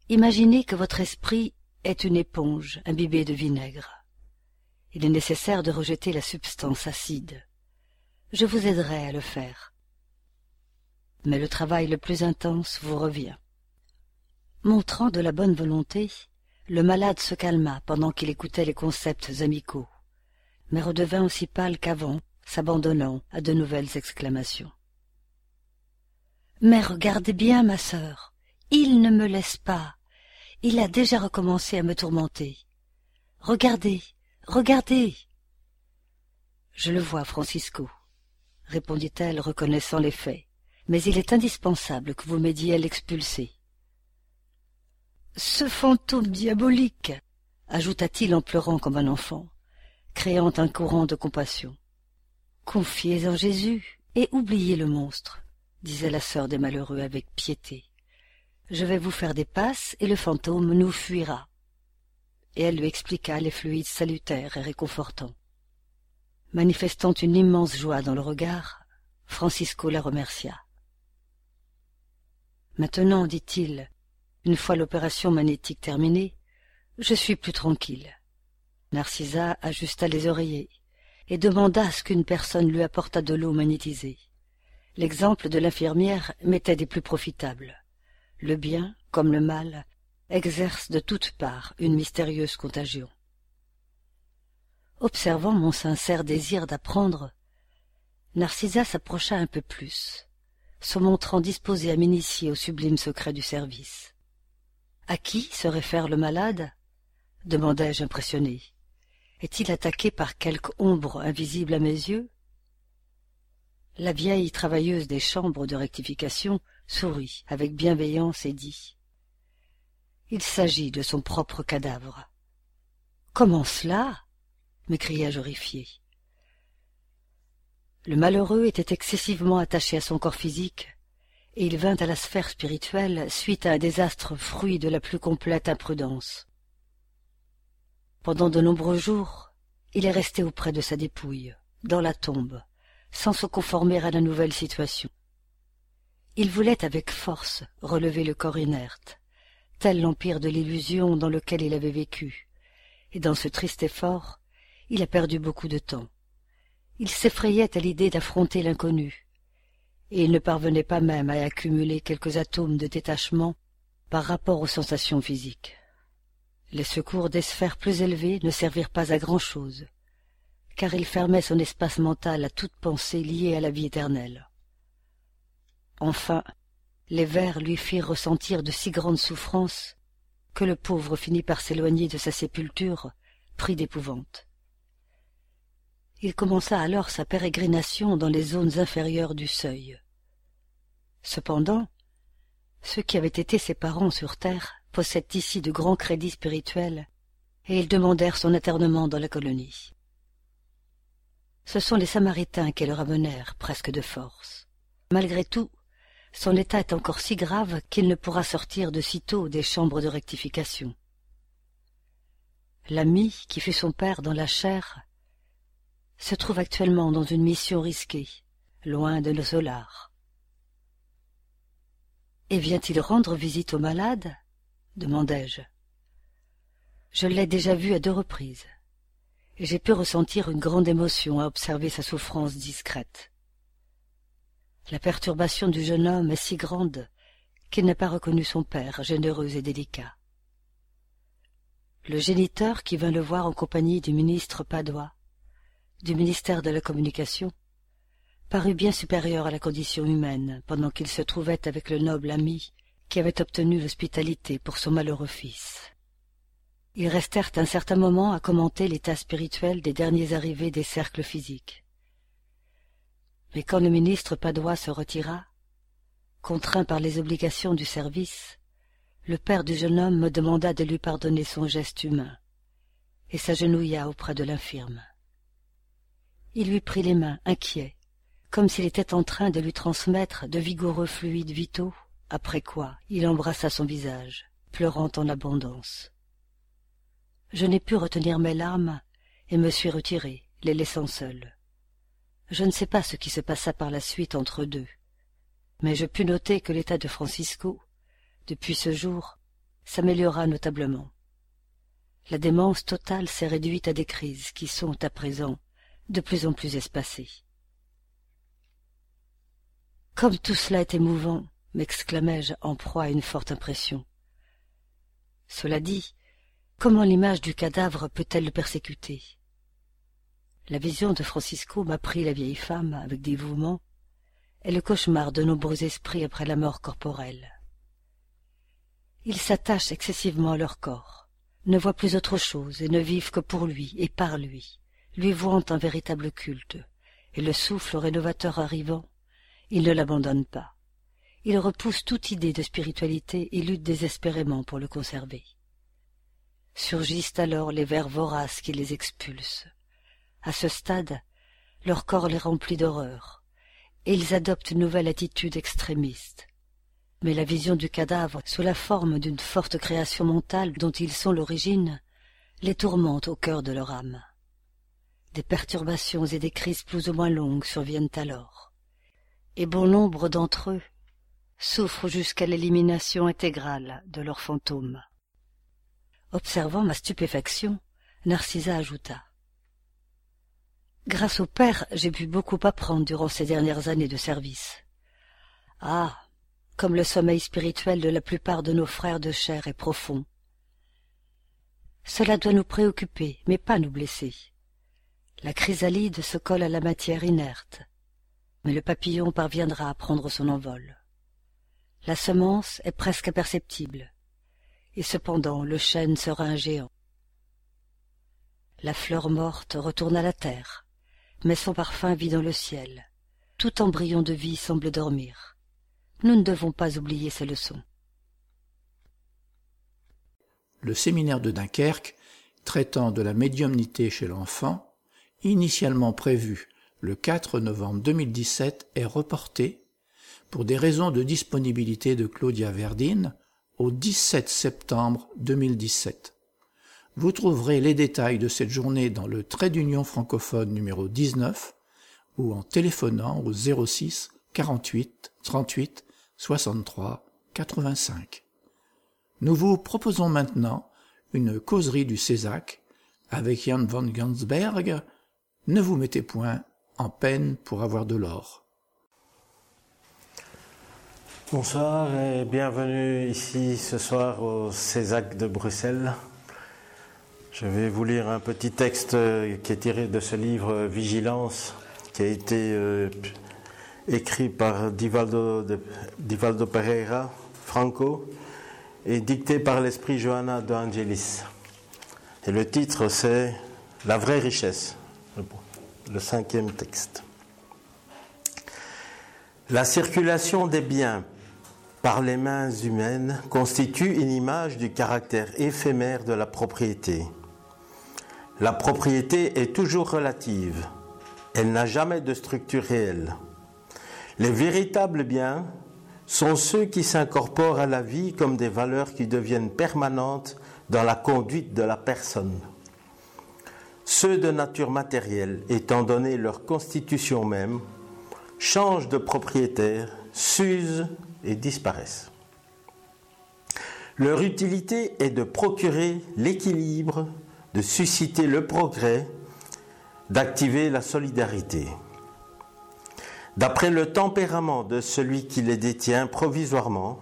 Imaginez que votre esprit est une éponge imbibée de vinaigre. Il est nécessaire de rejeter la substance acide. Je vous aiderai à le faire. Mais le travail le plus intense vous revient. Montrant de la bonne volonté, le malade se calma pendant qu'il écoutait les concepts amicaux, mais redevint aussi pâle qu'avant, s'abandonnant à de nouvelles exclamations. Mais regardez bien, ma sœur, il ne me laisse pas. Il a déjà recommencé à me tourmenter. Regardez, regardez. Je le vois, Francisco, répondit-elle, reconnaissant les faits, mais il est indispensable que vous m'aidiez à l'expulser. Ce fantôme diabolique, ajouta-t-il en pleurant comme un enfant, créant un courant de compassion. Confiez en Jésus et oubliez le monstre, disait la sœur des malheureux avec piété. Je vais vous faire des passes et le fantôme nous fuira. Et elle lui expliqua les fluides salutaires et réconfortants. Manifestant une immense joie dans le regard, Francisco la remercia. Maintenant, dit-il, une fois l'opération magnétique terminée, je suis plus tranquille. Narcissa ajusta les oreillers et demanda ce qu'une personne lui apportât de l'eau magnétisée. L'exemple de l'infirmière m'était des plus profitables. Le bien, comme le mal, exerce de toutes parts une mystérieuse contagion. Observant mon sincère désir d'apprendre, Narcissa s'approcha un peu plus, se montrant disposée à m'initier au sublime secret du service. À qui se réfère le malade? demandai-je impressionné. Est-il attaqué par quelque ombre invisible à mes yeux? La vieille travailleuse des chambres de rectification sourit avec bienveillance et dit Il s'agit de son propre cadavre. Comment cela? m'écriai-je horrifié. Le malheureux était excessivement attaché à son corps physique, et il vint à la sphère spirituelle suite à un désastre fruit de la plus complète imprudence. Pendant de nombreux jours, il est resté auprès de sa dépouille, dans la tombe, sans se conformer à la nouvelle situation. Il voulait avec force relever le corps inerte, tel l'empire de l'illusion dans lequel il avait vécu, et dans ce triste effort, il a perdu beaucoup de temps. Il s'effrayait à l'idée d'affronter l'inconnu, et il ne parvenait pas même à accumuler quelques atomes de détachement par rapport aux sensations physiques. Les secours des sphères plus élevées ne servirent pas à grand-chose, car il fermait son espace mental à toute pensée liée à la vie éternelle. Enfin, les vers lui firent ressentir de si grandes souffrances que le pauvre finit par s'éloigner de sa sépulture, pris d'épouvante. Il commença alors sa pérégrination dans les zones inférieures du seuil. Cependant, ceux qui avaient été ses parents sur terre possèdent ici de grands crédits spirituels, et ils demandèrent son internement dans la colonie. Ce sont les Samaritains qui le ramenèrent presque de force. Malgré tout, son état est encore si grave qu'il ne pourra sortir de sitôt des chambres de rectification. L'ami qui fut son père dans la chair se trouve actuellement dans une mission risquée, loin de nos solars. Et vient-il rendre visite aux malades? demandai-je. Je, l'ai déjà vu à deux reprises, et j'ai pu ressentir une grande émotion à observer sa souffrance discrète. La perturbation du jeune homme est si grande qu'il n'a pas reconnu son père, généreux et délicat. Le géniteur qui vint le voir en compagnie du ministre Padois, du ministère de la Communication, parut bien supérieur à la condition humaine pendant qu'il se trouvait avec le noble ami qui avait obtenu l'hospitalité pour son malheureux fils. Ils restèrent un certain moment à commenter l'état spirituel des derniers arrivés des cercles physiques. Mais quand le ministre Padois se retira, contraint par les obligations du service, le père du jeune homme me demanda de lui pardonner son geste humain, et s'agenouilla auprès de l'infirme. Il lui prit les mains, inquiet, comme s'il était en train de lui transmettre de vigoureux fluides vitaux après quoi il embrassa son visage, pleurant en abondance. Je n'ai pu retenir mes larmes et me suis retiré, les laissant seuls. Je ne sais pas ce qui se passa par la suite entre eux deux, mais je pus noter que l'état de Francisco, depuis ce jour, s'améliora notablement. La démence totale s'est réduite à des crises qui sont, à présent, de plus en plus espacées. Comme tout cela est émouvant, m'exclamai-je en proie à une forte impression. Cela dit, comment l'image du cadavre peut-elle le persécuter? La vision de Francisco m'apprit la vieille femme avec dévouement, et le cauchemar de nombreux esprits après la mort corporelle. Ils s'attachent excessivement à leur corps, ne voient plus autre chose et ne vivent que pour lui et par lui, lui vouant un véritable culte, et le souffle rénovateur arrivant, ils ne l'abandonnent pas. Ils repoussent toute idée de spiritualité et luttent désespérément pour le conserver. Surgissent alors les vers voraces qui les expulsent. À ce stade, leur corps les remplit d'horreur, et ils adoptent une nouvelle attitude extrémiste, mais la vision du cadavre sous la forme d'une forte création mentale dont ils sont l'origine les tourmente au cœur de leur âme. Des perturbations et des crises plus ou moins longues surviennent alors, et bon nombre d'entre eux souffrent jusqu'à l'élimination intégrale de leurs fantômes. Observant ma stupéfaction, Narcissa ajouta. Grâce au père, j'ai pu beaucoup apprendre durant ces dernières années de service. Ah, comme le sommeil spirituel de la plupart de nos frères de chair est profond. Cela doit nous préoccuper, mais pas nous blesser. La chrysalide se colle à la matière inerte, mais le papillon parviendra à prendre son envol. La semence est presque imperceptible, et cependant le chêne sera un géant. La fleur morte retourne à la terre, mais son parfum vit dans le ciel. Tout embryon de vie semble dormir nous ne devons pas oublier ces leçons. Le séminaire de Dunkerque, traitant de la médiumnité chez l'enfant, initialement prévu le 4 novembre 2017, est reporté, pour des raisons de disponibilité de Claudia Verdine, au 17 septembre 2017. Vous trouverez les détails de cette journée dans le trait d'union francophone numéro 19 ou en téléphonant au 06 48 38 63 85. Nous vous proposons maintenant une causerie du Césac avec Jan van Gansberg. Ne vous mettez point en peine pour avoir de l'or. Bonsoir et bienvenue ici ce soir au Césac de Bruxelles. Je vais vous lire un petit texte qui est tiré de ce livre Vigilance qui a été euh, écrit par Divaldo, Divaldo Pereira Franco et dicté par l'esprit Johanna de Angelis. Et le titre c'est La vraie richesse, le cinquième texte. La circulation des biens par les mains humaines constitue une image du caractère éphémère de la propriété. La propriété est toujours relative. Elle n'a jamais de structure réelle. Les véritables biens sont ceux qui s'incorporent à la vie comme des valeurs qui deviennent permanentes dans la conduite de la personne. Ceux de nature matérielle, étant donné leur constitution même, changent de propriétaire, s'usent et disparaissent. Leur utilité est de procurer l'équilibre, de susciter le progrès, d'activer la solidarité. D'après le tempérament de celui qui les détient provisoirement,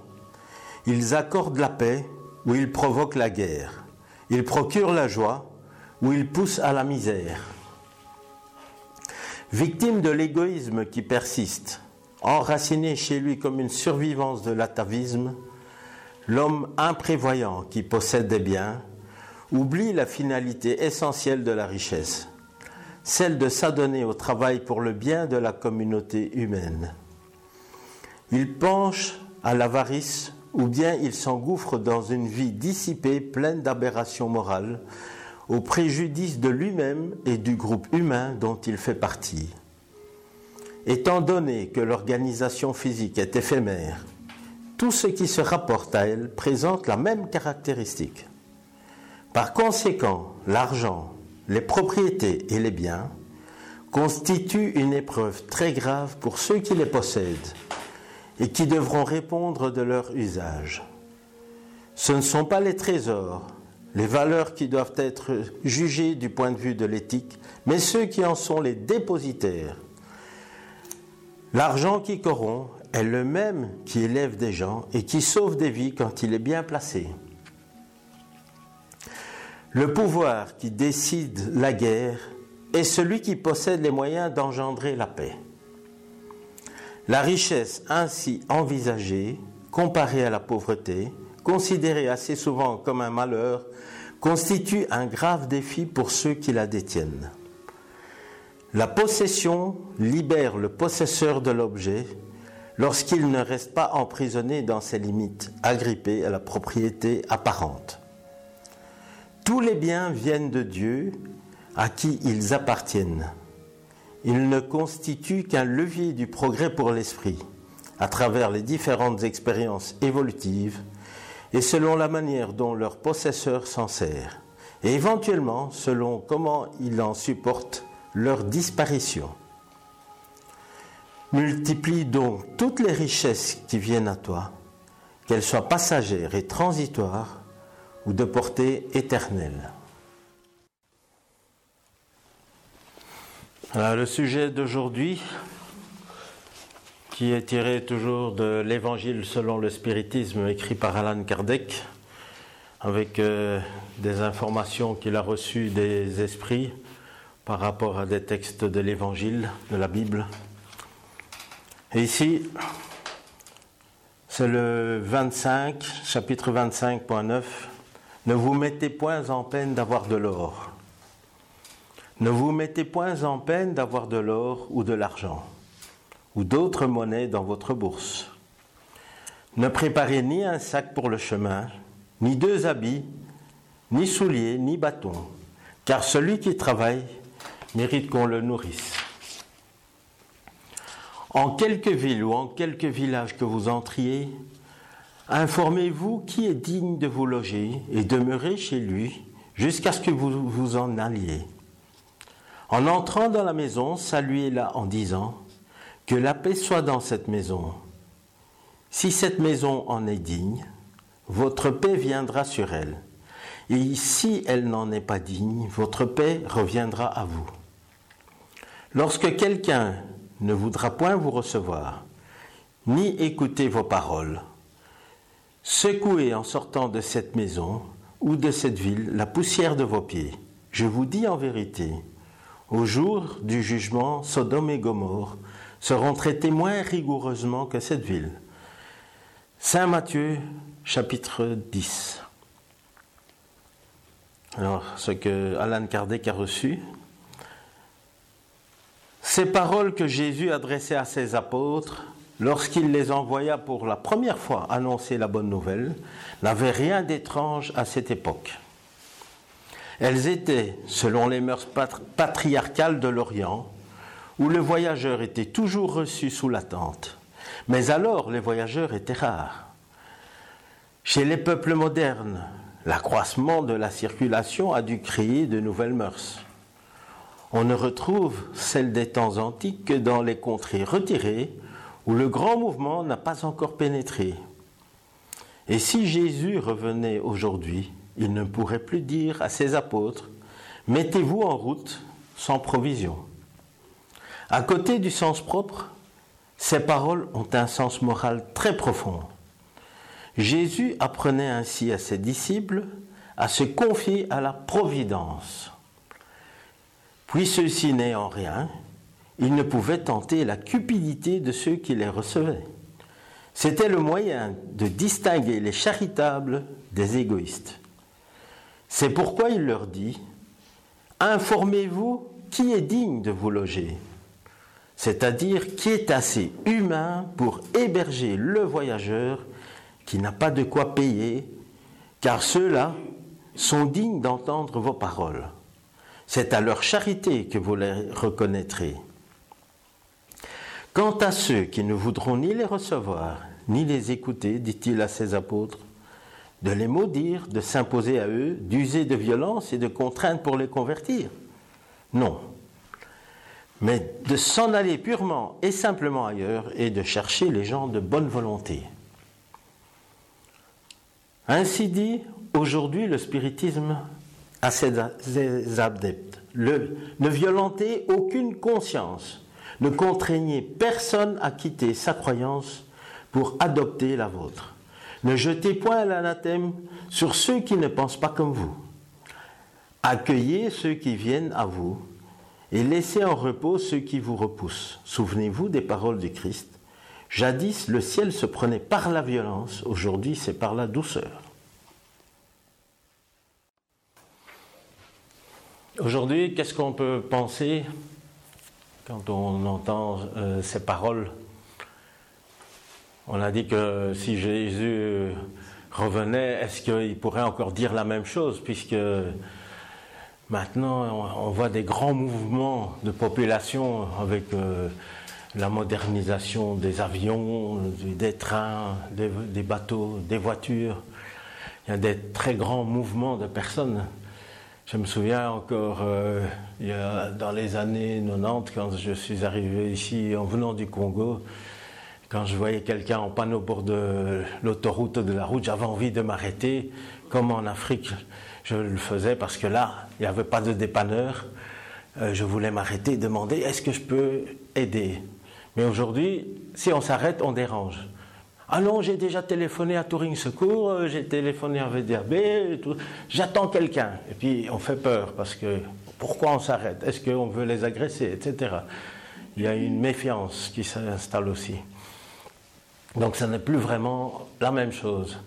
ils accordent la paix ou ils provoquent la guerre. Ils procurent la joie ou ils poussent à la misère. Victime de l'égoïsme qui persiste, enraciné chez lui comme une survivance de l'atavisme, l'homme imprévoyant qui possède des biens oublie la finalité essentielle de la richesse, celle de s'adonner au travail pour le bien de la communauté humaine. Il penche à l'avarice ou bien il s'engouffre dans une vie dissipée pleine d'aberrations morales au préjudice de lui-même et du groupe humain dont il fait partie. Étant donné que l'organisation physique est éphémère, tout ce qui se rapporte à elle présente la même caractéristique. Par conséquent, l'argent, les propriétés et les biens constituent une épreuve très grave pour ceux qui les possèdent et qui devront répondre de leur usage. Ce ne sont pas les trésors, les valeurs qui doivent être jugées du point de vue de l'éthique, mais ceux qui en sont les dépositaires. L'argent qui corrompt est le même qui élève des gens et qui sauve des vies quand il est bien placé. Le pouvoir qui décide la guerre est celui qui possède les moyens d'engendrer la paix. La richesse ainsi envisagée, comparée à la pauvreté, considérée assez souvent comme un malheur, constitue un grave défi pour ceux qui la détiennent. La possession libère le possesseur de l'objet lorsqu'il ne reste pas emprisonné dans ses limites, agrippé à la propriété apparente. Tous les biens viennent de Dieu à qui ils appartiennent. Ils ne constituent qu'un levier du progrès pour l'esprit, à travers les différentes expériences évolutives et selon la manière dont leur possesseur s'en sert, et éventuellement selon comment il en supporte leur disparition. Multiplie donc toutes les richesses qui viennent à toi, qu'elles soient passagères et transitoires ou de portée éternelle. Alors, le sujet d'aujourd'hui, qui est tiré toujours de l'Évangile selon le spiritisme écrit par Alan Kardec, avec euh, des informations qu'il a reçues des esprits par rapport à des textes de l'Évangile, de la Bible. Et ici, c'est le 25, chapitre 25.9. Ne vous mettez point en peine d'avoir de l'or. Ne vous mettez point en peine d'avoir de l'or ou de l'argent ou d'autres monnaies dans votre bourse. Ne préparez ni un sac pour le chemin, ni deux habits, ni souliers, ni bâton, car celui qui travaille mérite qu'on le nourrisse. En quelque ville ou en quelque village que vous entriez, informez-vous qui est digne de vous loger et demeurez chez lui jusqu'à ce que vous vous en alliez. En entrant dans la maison, saluez-la en disant Que la paix soit dans cette maison. Si cette maison en est digne, votre paix viendra sur elle. Et si elle n'en est pas digne, votre paix reviendra à vous. Lorsque quelqu'un ne voudra point vous recevoir, ni écouter vos paroles, secouez en sortant de cette maison ou de cette ville la poussière de vos pieds. Je vous dis en vérité, au jour du jugement, Sodome et Gomorre seront traités moins rigoureusement que cette ville. Saint Matthieu, chapitre 10. Alors, ce que Alan Kardec a reçu, ces paroles que Jésus adressait à ses apôtres lorsqu'il les envoya pour la première fois annoncer la bonne nouvelle n'avaient rien d'étrange à cette époque. Elles étaient, selon les mœurs patriarcales de l'Orient, où le voyageur était toujours reçu sous la tente. Mais alors, les voyageurs étaient rares. Chez les peuples modernes, l'accroissement de la circulation a dû créer de nouvelles mœurs on ne retrouve celle des temps antiques que dans les contrées retirées où le grand mouvement n'a pas encore pénétré. Et si Jésus revenait aujourd'hui, il ne pourrait plus dire à ses apôtres, mettez-vous en route sans provision. À côté du sens propre, ces paroles ont un sens moral très profond. Jésus apprenait ainsi à ses disciples à se confier à la providence. Puis ceux-ci n'ayant rien, ils ne pouvaient tenter la cupidité de ceux qui les recevaient. C'était le moyen de distinguer les charitables des égoïstes. C'est pourquoi il leur dit, informez-vous qui est digne de vous loger, c'est-à-dire qui est assez humain pour héberger le voyageur qui n'a pas de quoi payer, car ceux-là sont dignes d'entendre vos paroles. C'est à leur charité que vous les reconnaîtrez. Quant à ceux qui ne voudront ni les recevoir, ni les écouter, dit-il à ses apôtres, de les maudire, de s'imposer à eux, d'user de violence et de contraintes pour les convertir. Non. Mais de s'en aller purement et simplement ailleurs et de chercher les gens de bonne volonté. Ainsi dit, aujourd'hui le spiritisme a ses adeptes. Ne violentez aucune conscience, ne contraignez personne à quitter sa croyance pour adopter la vôtre. Ne jetez point l'anathème sur ceux qui ne pensent pas comme vous. Accueillez ceux qui viennent à vous et laissez en repos ceux qui vous repoussent. Souvenez-vous des paroles du Christ. Jadis, le ciel se prenait par la violence, aujourd'hui c'est par la douceur. Aujourd'hui, qu'est-ce qu'on peut penser quand on entend euh, ces paroles? On a dit que si Jésus revenait, est-ce qu'il pourrait encore dire la même chose Puisque maintenant, on, voit des grands mouvements de population avec euh, la modernisation des avions, des trains, des bateaux, des voitures. Il y a des très grands mouvements de personnes je me souviens encore, euh, dans les années 90, quand je suis arrivé ici en venant du Congo, quand je voyais quelqu'un en panne au bord de l'autoroute de la route, j'avais envie de m'arrêter. Comme en Afrique, je le faisais parce que là, il n'y avait pas de dépanneur. Euh, je voulais m'arrêter demander est-ce que je peux aider? Mais aujourd'hui, si on s'arrête, on dérange. Ah non, j'ai déjà téléphoné à Touring Secours, euh, j'ai téléphoné à VDRB, j'attends quelqu'un. Et puis on fait peur parce que pourquoi on s'arrête? Est-ce qu'on veut les agresser Etc. Il y a une méfiance qui s'installe aussi. Donc ça n'est plus vraiment la même chose.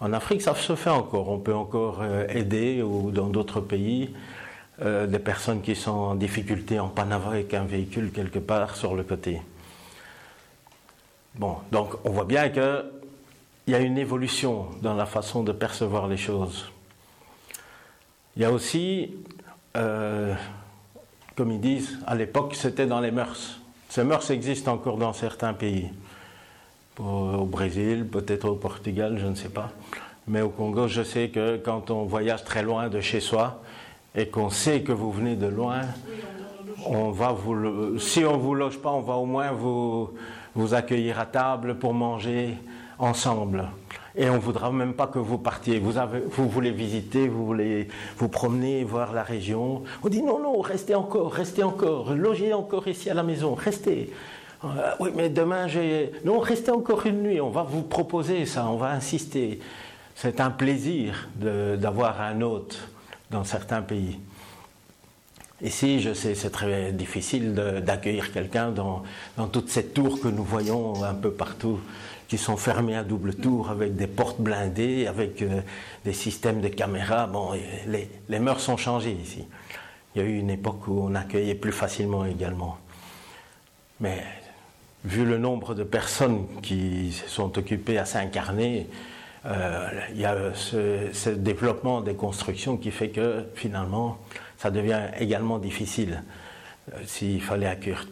En Afrique, ça se fait encore. On peut encore euh, aider ou dans d'autres pays euh, des personnes qui sont en difficulté en panne avec un véhicule quelque part sur le côté. Bon, donc on voit bien qu'il y a une évolution dans la façon de percevoir les choses. Il y a aussi, euh, comme ils disent, à l'époque c'était dans les mœurs. Ces mœurs existent encore dans certains pays. Au Brésil, peut-être au Portugal, je ne sais pas. Mais au Congo, je sais que quand on voyage très loin de chez soi et qu'on sait que vous venez de loin, on va vous, si on ne vous loge pas, on va au moins vous, vous accueillir à table pour manger ensemble. Et on ne voudra même pas que vous partiez. Vous, avez, vous voulez visiter, vous voulez vous promener, voir la région. On dit non, non, restez encore, restez encore, logez encore ici à la maison, restez. Euh, oui, mais demain, j'ai. Non, restez encore une nuit, on va vous proposer ça, on va insister. C'est un plaisir d'avoir un hôte dans certains pays. Ici, je sais, c'est très difficile d'accueillir quelqu'un dans, dans toutes ces tours que nous voyons un peu partout, qui sont fermées à double tour, avec des portes blindées, avec euh, des systèmes de caméras. Bon, les, les mœurs sont changées ici. Il y a eu une époque où on accueillait plus facilement également. Mais vu le nombre de personnes qui sont occupées à s'incarner, euh, il y a ce, développement des constructions qui fait que finalement, ça devient également difficile. Euh, s'il fallait accueillir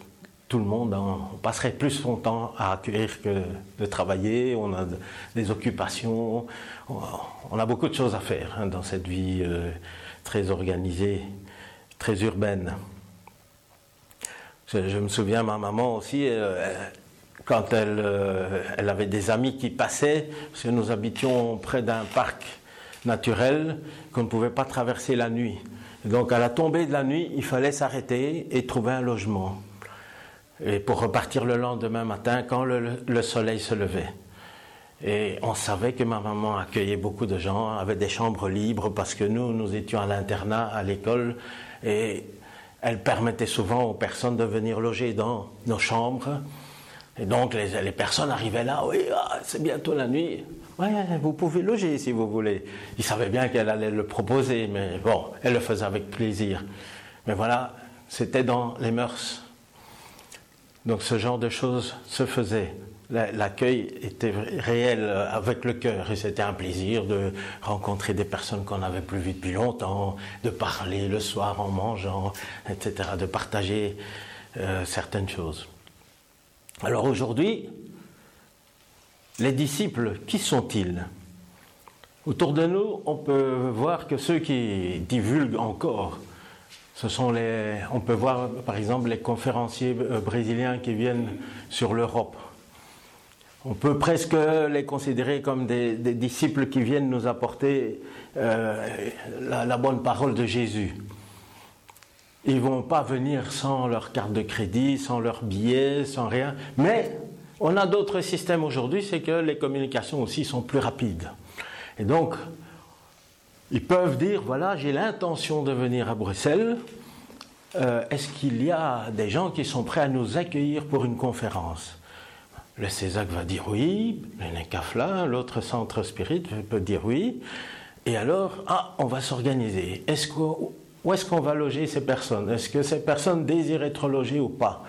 tout le monde, hein, on passerait plus son temps à accueillir que de travailler, on a des occupations, on a beaucoup de choses à faire hein, dans cette vie euh, très organisée, très urbaine. Je, me souviens, ma maman aussi, euh, quand elle, elle, avait des amis qui passaient, parce que nous habitions près d'un parc naturel qu'on ne pouvait pas traverser la nuit. Donc à la tombée de la nuit, il fallait s'arrêter et trouver un logement. Et pour repartir le lendemain matin quand le, soleil se levait. Et on savait que ma maman accueillait beaucoup de gens, avait des chambres libres parce que nous, nous étions à l'internat, à l'école, et elle permettait souvent aux personnes de venir loger dans nos chambres. Et donc les, personnes arrivaient là, oui, ah, c'est bientôt la nuit. Vous pouvez loger si vous voulez. Il savait bien qu'elle allait le proposer, mais bon, elle le faisait avec plaisir. Mais voilà, c'était dans les mœurs. Donc ce genre de choses se faisait. L'accueil était réel euh, avec le cœur et c'était un plaisir de rencontrer des personnes qu'on n'avait plus vues depuis longtemps, de parler le soir en mangeant, etc., de partager euh, certaines choses. Alors aujourd'hui, les disciples, qui sont-ils? Autour de nous, on peut voir que ceux qui divulguent encore, ce sont les, on peut voir par exemple les conférenciers euh, brésiliens qui viennent sur l'Europe. On peut presque les considérer comme des, disciples qui viennent nous apporter euh, la, bonne parole de Jésus. Ils vont pas venir sans leur carte de crédit, sans leur billet, sans rien. Mais on a d'autres systèmes aujourd'hui, c'est que les communications aussi sont plus rapides. Et donc, ils peuvent dire, voilà, j'ai l'intention de venir à Bruxelles. Euh, est-ce qu'il y a des gens qui sont prêts à nous accueillir pour une conférence? Le CESAC va dire oui, le NECAFLA, l'autre centre spirit peut dire oui. Et alors, ah, on va s'organiser. Est-ce où est-ce qu'on va loger ces personnes? Est-ce que ces personnes désirent être logées ou pas?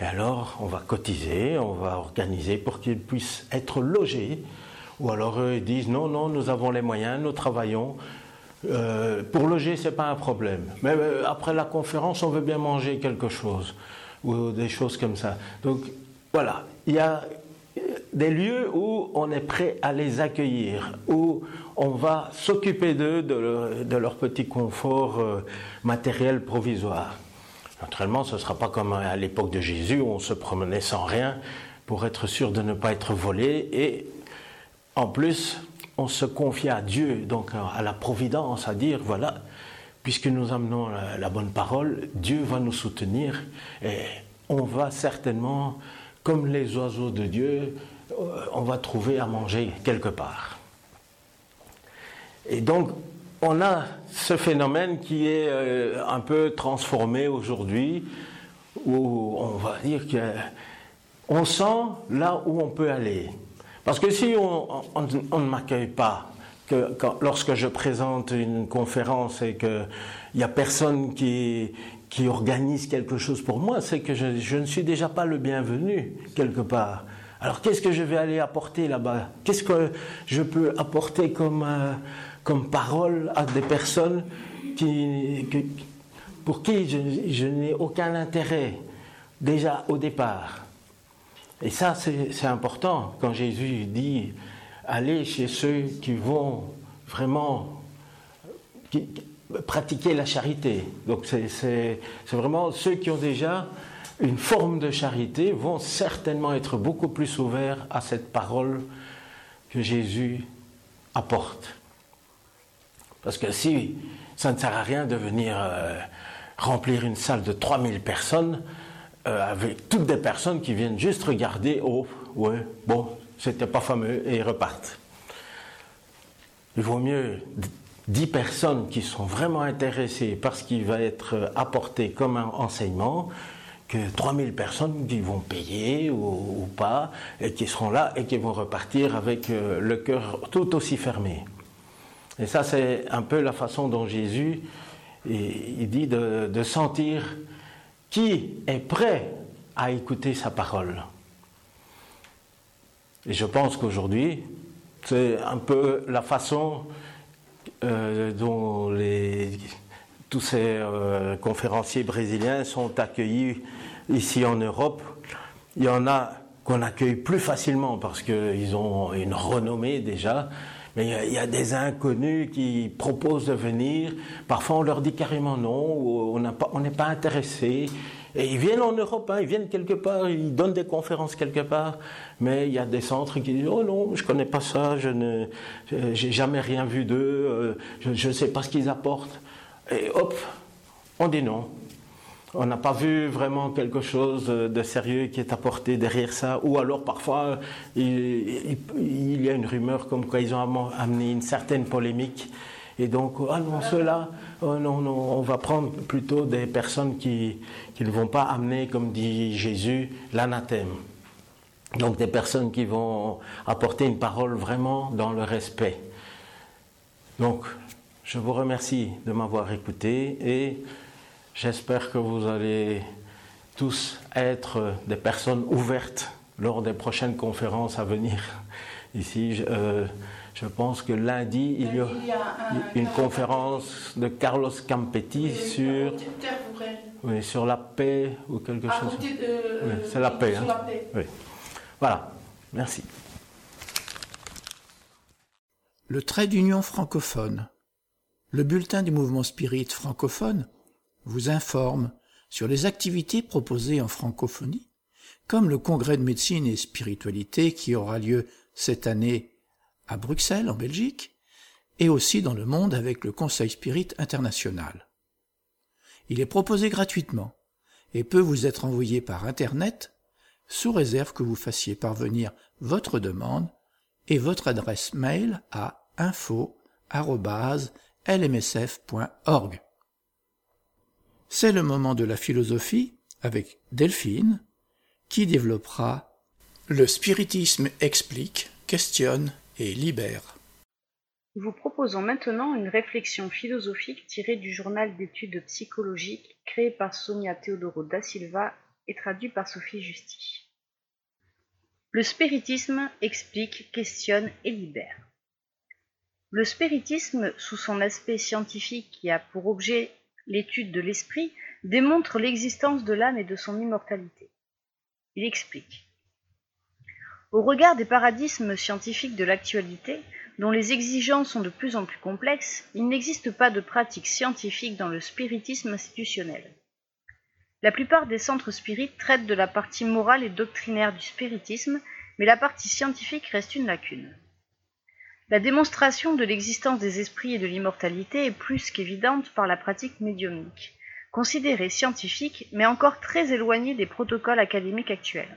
Et alors, on va cotiser, on va organiser pour qu'ils puissent être logés. Ou alors, eux, ils disent non, non, nous avons les moyens, nous travaillons. Euh, pour loger, ce n'est pas un problème. Mais euh, après la conférence, on veut bien manger quelque chose. Ou des choses comme ça. Donc, voilà. Il y a des lieux où on est prêt à les accueillir, où on va s'occuper d'eux, de, leur petit confort euh, matériel provisoire. Naturellement, ce ne sera pas comme à l'époque de Jésus où on se promenait sans rien pour être sûr de ne pas être volé. Et en plus, on se confie à Dieu, donc à la providence, à dire, voilà, puisque nous amenons la bonne parole, Dieu va nous soutenir et on va certainement, comme les oiseaux de Dieu, euh, on va trouver à manger quelque part. Et donc, on a ce phénomène qui est euh, un peu transformé aujourd'hui, où on va dire qu'on sent là où on peut aller. Parce que si on, ne m'accueille pas, que, lorsque je présente une conférence et qu'il n'y a personne qui, qui organise quelque chose pour moi, c'est que je, ne suis déjà pas le bienvenu quelque part. Alors qu'est-ce que je vais aller apporter là-bas? Qu'est-ce que je peux apporter comme, euh, comme parole à des personnes qui, pour qui je, n'ai aucun intérêt déjà au départ? Et ça, c'est important quand Jésus dit allez chez ceux qui vont vraiment pratiquer la charité. Donc c'est vraiment ceux qui ont déjà une forme de charité vont certainement être beaucoup plus ouverts à cette parole que Jésus apporte. Parce que si ça ne sert à rien de venir euh, remplir une salle de 3000 personnes euh, avec toutes des personnes qui viennent juste regarder, oh, ouais, bon, c'était pas fameux, et repartent. Il vaut mieux 10 personnes qui sont vraiment intéressées par ce qui va être apporté comme un enseignement que 3000 personnes qui vont payer ou, pas, et qui seront là et qui vont repartir avec euh, le cœur tout aussi fermé. Et ça, c'est un peu la façon dont Jésus il dit de, de sentir qui est prêt à écouter sa parole. Et je pense qu'aujourd'hui, c'est un peu la façon euh, dont tous ces euh, conférenciers brésiliens sont accueillis ici en Europe. Il y en a qu'on accueille plus facilement parce qu'ils ont une renommée déjà. Mais il y, a, des inconnus qui proposent de venir. Parfois, on leur dit carrément non, ou on n'est pas intéressé. Et ils viennent en Europe, hein, ils viennent quelque part, ils donnent des conférences quelque part. Mais il y a des centres qui disent Oh non, je ne connais pas ça, je n'ai jamais rien vu d'eux, euh, je ne sais pas ce qu'ils apportent. Et hop, on dit non. On n'a pas vu vraiment quelque chose de sérieux qui est apporté derrière ça. Ou alors parfois, il, y a une rumeur comme quoi ils ont amené une certaine polémique. Et donc, ah non, cela, oh non, non, on va prendre plutôt des personnes qui, qui ne vont pas amener, comme dit Jésus, l'anathème. Donc des personnes qui vont apporter une parole vraiment dans le respect. Donc je vous remercie de m'avoir écouté et j'espère que vous allez tous être des personnes ouvertes lors des prochaines conférences à venir. Ici, euh, pense que lundi, il y a, une conférence de Carlos Campetti sur, sur la paix ou quelque chose. c'est la paix. Hein. Voilà, merci. Le trait d'union francophone. Le bulletin du mouvement spirit francophone vous informe sur les activités proposées en francophonie, comme le congrès de médecine et spiritualité qui aura lieu cette année à Bruxelles, en Belgique, et aussi dans le monde avec le Conseil Spirit International. Il est proposé gratuitement et peut vous être envoyé par Internet sous réserve que vous fassiez parvenir votre demande et votre adresse mail à info.lmsf.org. C'est le moment de la philosophie avec Delphine qui développera Le spiritisme explique, questionne et libère. Nous vous proposons maintenant une réflexion philosophique tirée du journal d'études psychologiques créé par Sonia Teodoro da Silva et traduit par Sophie Justi. Le spiritisme explique, questionne et libère. Le spiritisme, sous son aspect scientifique qui a pour objet l'étude de l'esprit, démontre l'existence de l'âme et de son immortalité. Il explique. Au regard des paradigmes scientifiques de l'actualité, dont les exigences sont de plus en plus complexes, il n'existe pas de pratique scientifique dans le spiritisme institutionnel. La plupart des centres spirites traitent de la partie morale et doctrinaire du spiritisme, mais la partie scientifique reste une lacune. La démonstration de l'existence des esprits et de l'immortalité est plus qu'évidente par la pratique médiumnique, considérée scientifique mais encore très éloignée des protocoles académiques actuels.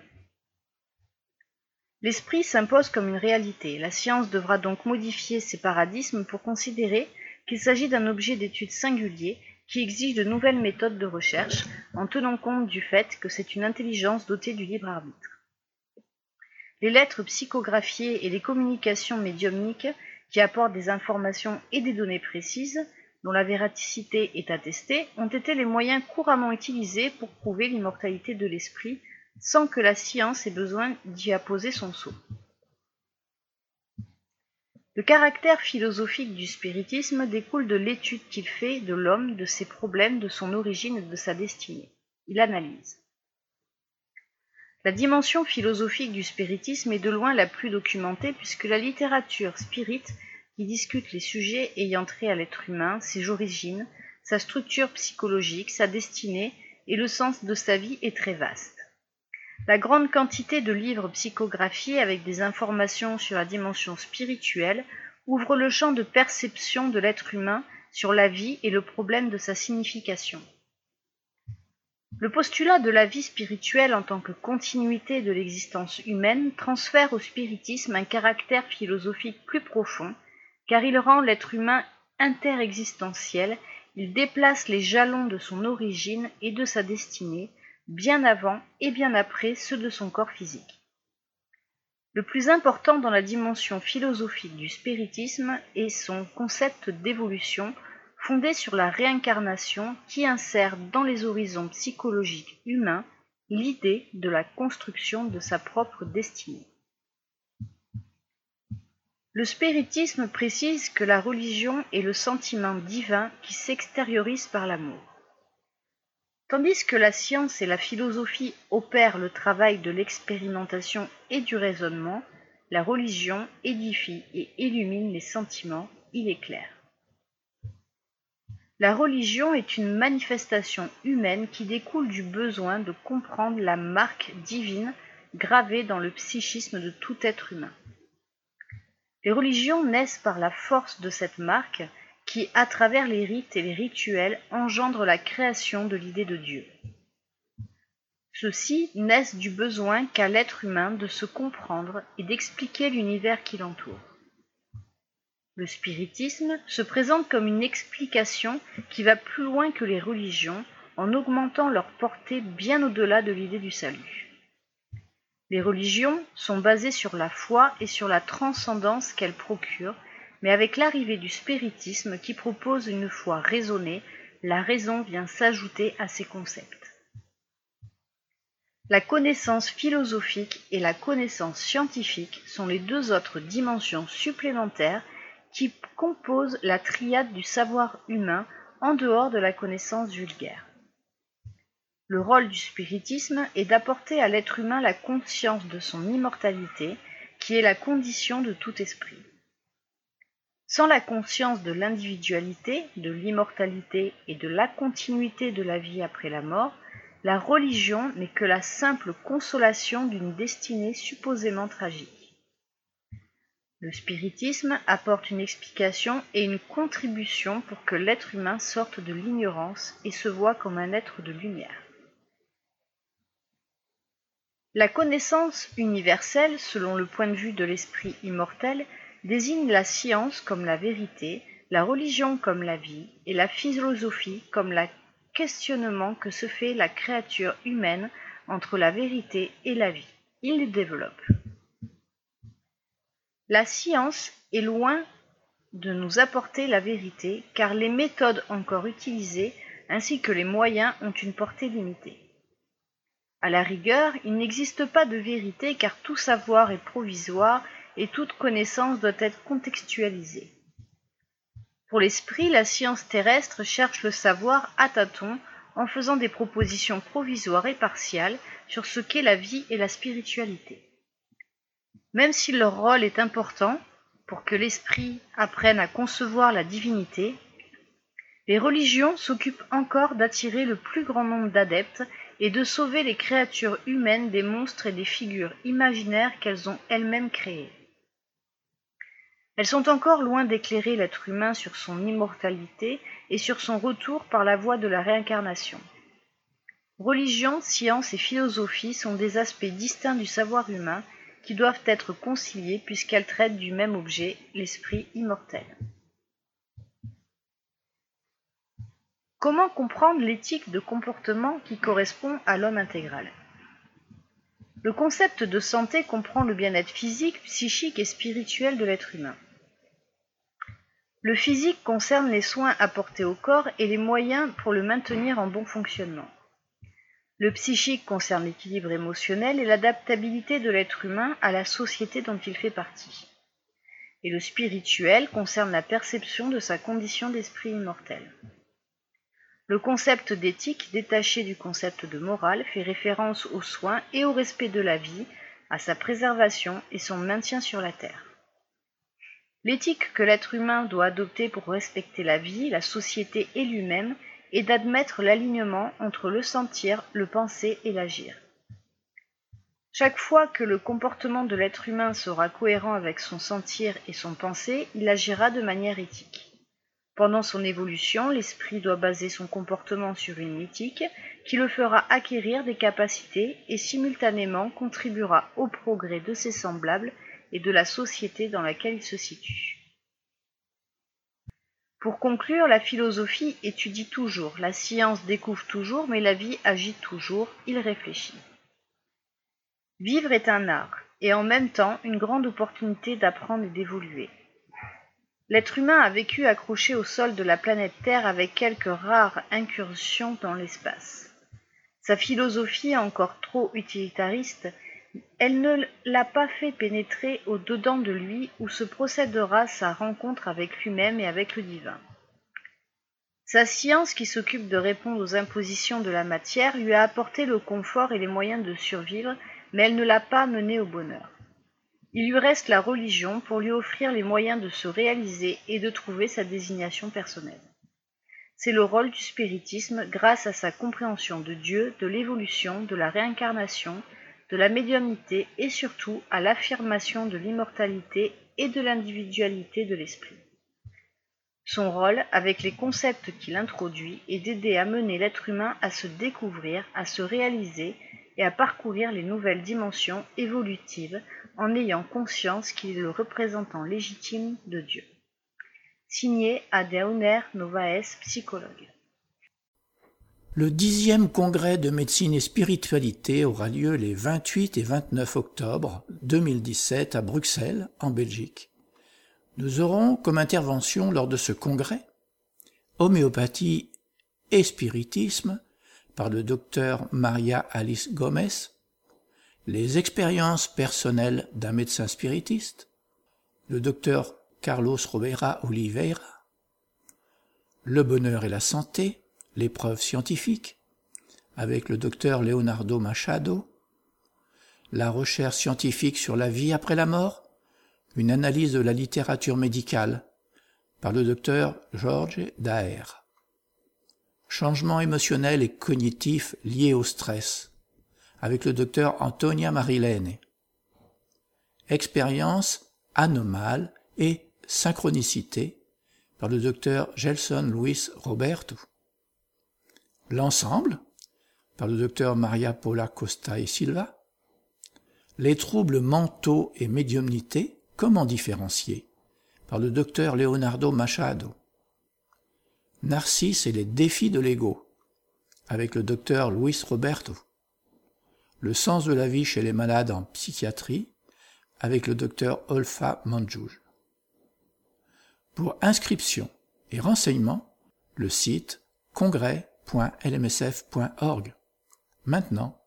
L'esprit s'impose comme une réalité, la science devra donc modifier ses paradigmes pour considérer qu'il s'agit d'un objet d'étude singulier qui exige de nouvelles méthodes de recherche en tenant compte du fait que c'est une intelligence dotée du libre arbitre. Les lettres psychographiées et les communications médiumniques qui apportent des informations et des données précises, dont la véracité est attestée, ont été les moyens couramment utilisés pour prouver l'immortalité de l'esprit sans que la science ait besoin d'y apposer son sceau. Le caractère philosophique du spiritisme découle de l'étude qu'il fait de l'homme, de ses problèmes, de son origine et de sa destinée. Il analyse. La dimension philosophique du spiritisme est de loin la plus documentée puisque la littérature spirit, qui discute les sujets ayant trait à l'être humain, ses origines, sa structure psychologique, sa destinée et le sens de sa vie est très vaste. La grande quantité de livres psychographiés avec des informations sur la dimension spirituelle ouvre le champ de perception de l'être humain sur la vie et le problème de sa signification. Le postulat de la vie spirituelle en tant que continuité de l'existence humaine transfère au spiritisme un caractère philosophique plus profond, car il rend l'être humain interexistentiel, il déplace les jalons de son origine et de sa destinée, bien avant et bien après ceux de son corps physique. Le plus important dans la dimension philosophique du spiritisme est son concept d'évolution fondée sur la réincarnation qui insère dans les horizons psychologiques humains l'idée de la construction de sa propre destinée. Le spiritisme précise que la religion est le sentiment divin qui s'extériorise par l'amour. Tandis que la science et la philosophie opèrent le travail de l'expérimentation et du raisonnement, la religion édifie et illumine les sentiments, il est clair. La religion est une manifestation humaine qui découle du besoin de comprendre la marque divine gravée dans le psychisme de tout être humain. Les religions naissent par la force de cette marque qui, à travers les rites et les rituels, engendre la création de l'idée de Dieu. Ceux-ci naissent du besoin qu'a l'être humain de se comprendre et d'expliquer l'univers qui l'entoure. Le spiritisme se présente comme une explication qui va plus loin que les religions en augmentant leur portée bien au-delà de l'idée du salut. Les religions sont basées sur la foi et sur la transcendance qu'elles procurent, mais avec l'arrivée du spiritisme qui propose une foi raisonnée, la raison vient s'ajouter à ces concepts. La connaissance philosophique et la connaissance scientifique sont les deux autres dimensions supplémentaires qui compose la triade du savoir humain en dehors de la connaissance vulgaire. Le rôle du spiritisme est d'apporter à l'être humain la conscience de son immortalité, qui est la condition de tout esprit. Sans la conscience de l'individualité, de l'immortalité et de la continuité de la vie après la mort, la religion n'est que la simple consolation d'une destinée supposément tragique. Le spiritisme apporte une explication et une contribution pour que l'être humain sorte de l'ignorance et se voie comme un être de lumière. La connaissance universelle, selon le point de vue de l'esprit immortel, désigne la science comme la vérité, la religion comme la vie et la philosophie comme le questionnement que se fait la créature humaine entre la vérité et la vie. Il développe. La science est loin de nous apporter la vérité car les méthodes encore utilisées ainsi que les moyens ont une portée limitée. À la rigueur, il n'existe pas de vérité car tout savoir est provisoire et toute connaissance doit être contextualisée. Pour l'esprit, la science terrestre cherche le savoir à tâtons en faisant des propositions provisoires et partiales sur ce qu'est la vie et la spiritualité. Même si leur rôle est important pour que l'esprit apprenne à concevoir la divinité, les religions s'occupent encore d'attirer le plus grand nombre d'adeptes et de sauver les créatures humaines des monstres et des figures imaginaires qu'elles ont elles-mêmes créées. Elles sont encore loin d'éclairer l'être humain sur son immortalité et sur son retour par la voie de la réincarnation. Religion, science et philosophie sont des aspects distincts du savoir humain qui doivent être conciliés puisqu'elles traitent du même objet, l'esprit immortel. Comment comprendre l'éthique de comportement qui correspond à l'homme intégral? Le concept de santé comprend le bien-être physique, psychique et spirituel de l'être humain. Le physique concerne les soins apportés au corps et les moyens pour le maintenir en bon fonctionnement. Le psychique concerne l'équilibre émotionnel et l'adaptabilité de l'être humain à la société dont il fait partie. Et le spirituel concerne la perception de sa condition d'esprit immortel. Le concept d'éthique, détaché du concept de morale, fait référence aux soins et au respect de la vie, à sa préservation et son maintien sur la Terre. L'éthique que l'être humain doit adopter pour respecter la vie, la société et lui-même est d'admettre l'alignement entre le sentir, le penser et l'agir. Chaque fois que le comportement de l'être humain sera cohérent avec son sentir et son penser, il agira de manière éthique. Pendant son évolution, l'esprit doit baser son comportement sur une éthique qui le fera acquérir des capacités et simultanément contribuera au progrès de ses semblables et de la société dans laquelle il se situe. Pour conclure, la philosophie étudie toujours, la science découvre toujours, mais la vie agit toujours, il réfléchit. Vivre est un art, et en même temps une grande opportunité d'apprendre et d'évoluer. L'être humain a vécu accroché au sol de la planète Terre avec quelques rares incursions dans l'espace. Sa philosophie encore trop utilitariste, elle ne l'a pas fait pénétrer au dedans de lui où se procédera sa rencontre avec lui-même et avec le divin. Sa science, qui s'occupe de répondre aux impositions de la matière, lui a apporté le confort et les moyens de survivre, mais elle ne l'a pas mené au bonheur. Il lui reste la religion pour lui offrir les moyens de se réaliser et de trouver sa désignation personnelle. C'est le rôle du spiritisme grâce à sa compréhension de Dieu, de l'évolution, de la réincarnation, de la médiumnité et surtout à l'affirmation de l'immortalité et de l'individualité de l'esprit. Son rôle, avec les concepts qu'il introduit, est d'aider à mener l'être humain à se découvrir, à se réaliser et à parcourir les nouvelles dimensions évolutives en ayant conscience qu'il est le représentant légitime de Dieu. Signé Adeuner Novaes, psychologue. Le dixième congrès de médecine et spiritualité aura lieu les 28 et 29 octobre 2017 à Bruxelles, en Belgique. Nous aurons comme intervention lors de ce congrès homéopathie et spiritisme par le docteur Maria Alice Gomez, les expériences personnelles d'un médecin spiritiste, le docteur Carlos Robera Oliveira, le bonheur et la santé, l'épreuve scientifique, avec le docteur Leonardo Machado, la recherche scientifique sur la vie après la mort, une analyse de la littérature médicale, par le docteur George Daher. Changement émotionnel et cognitif liés au stress, avec le docteur Antonia Marilene. Expérience anomale et synchronicité par le docteur Gelson Luis Roberto. L'ensemble par le docteur Maria Paula Costa et Silva. Les troubles mentaux et médiumnité, comment différencier? Par le docteur Leonardo Machado. Narcisse et les défis de l'ego avec le docteur Luis Roberto. Le sens de la vie chez les malades en psychiatrie avec le docteur Olfa Manjouj. Pour inscription et renseignements, le site Maintenant,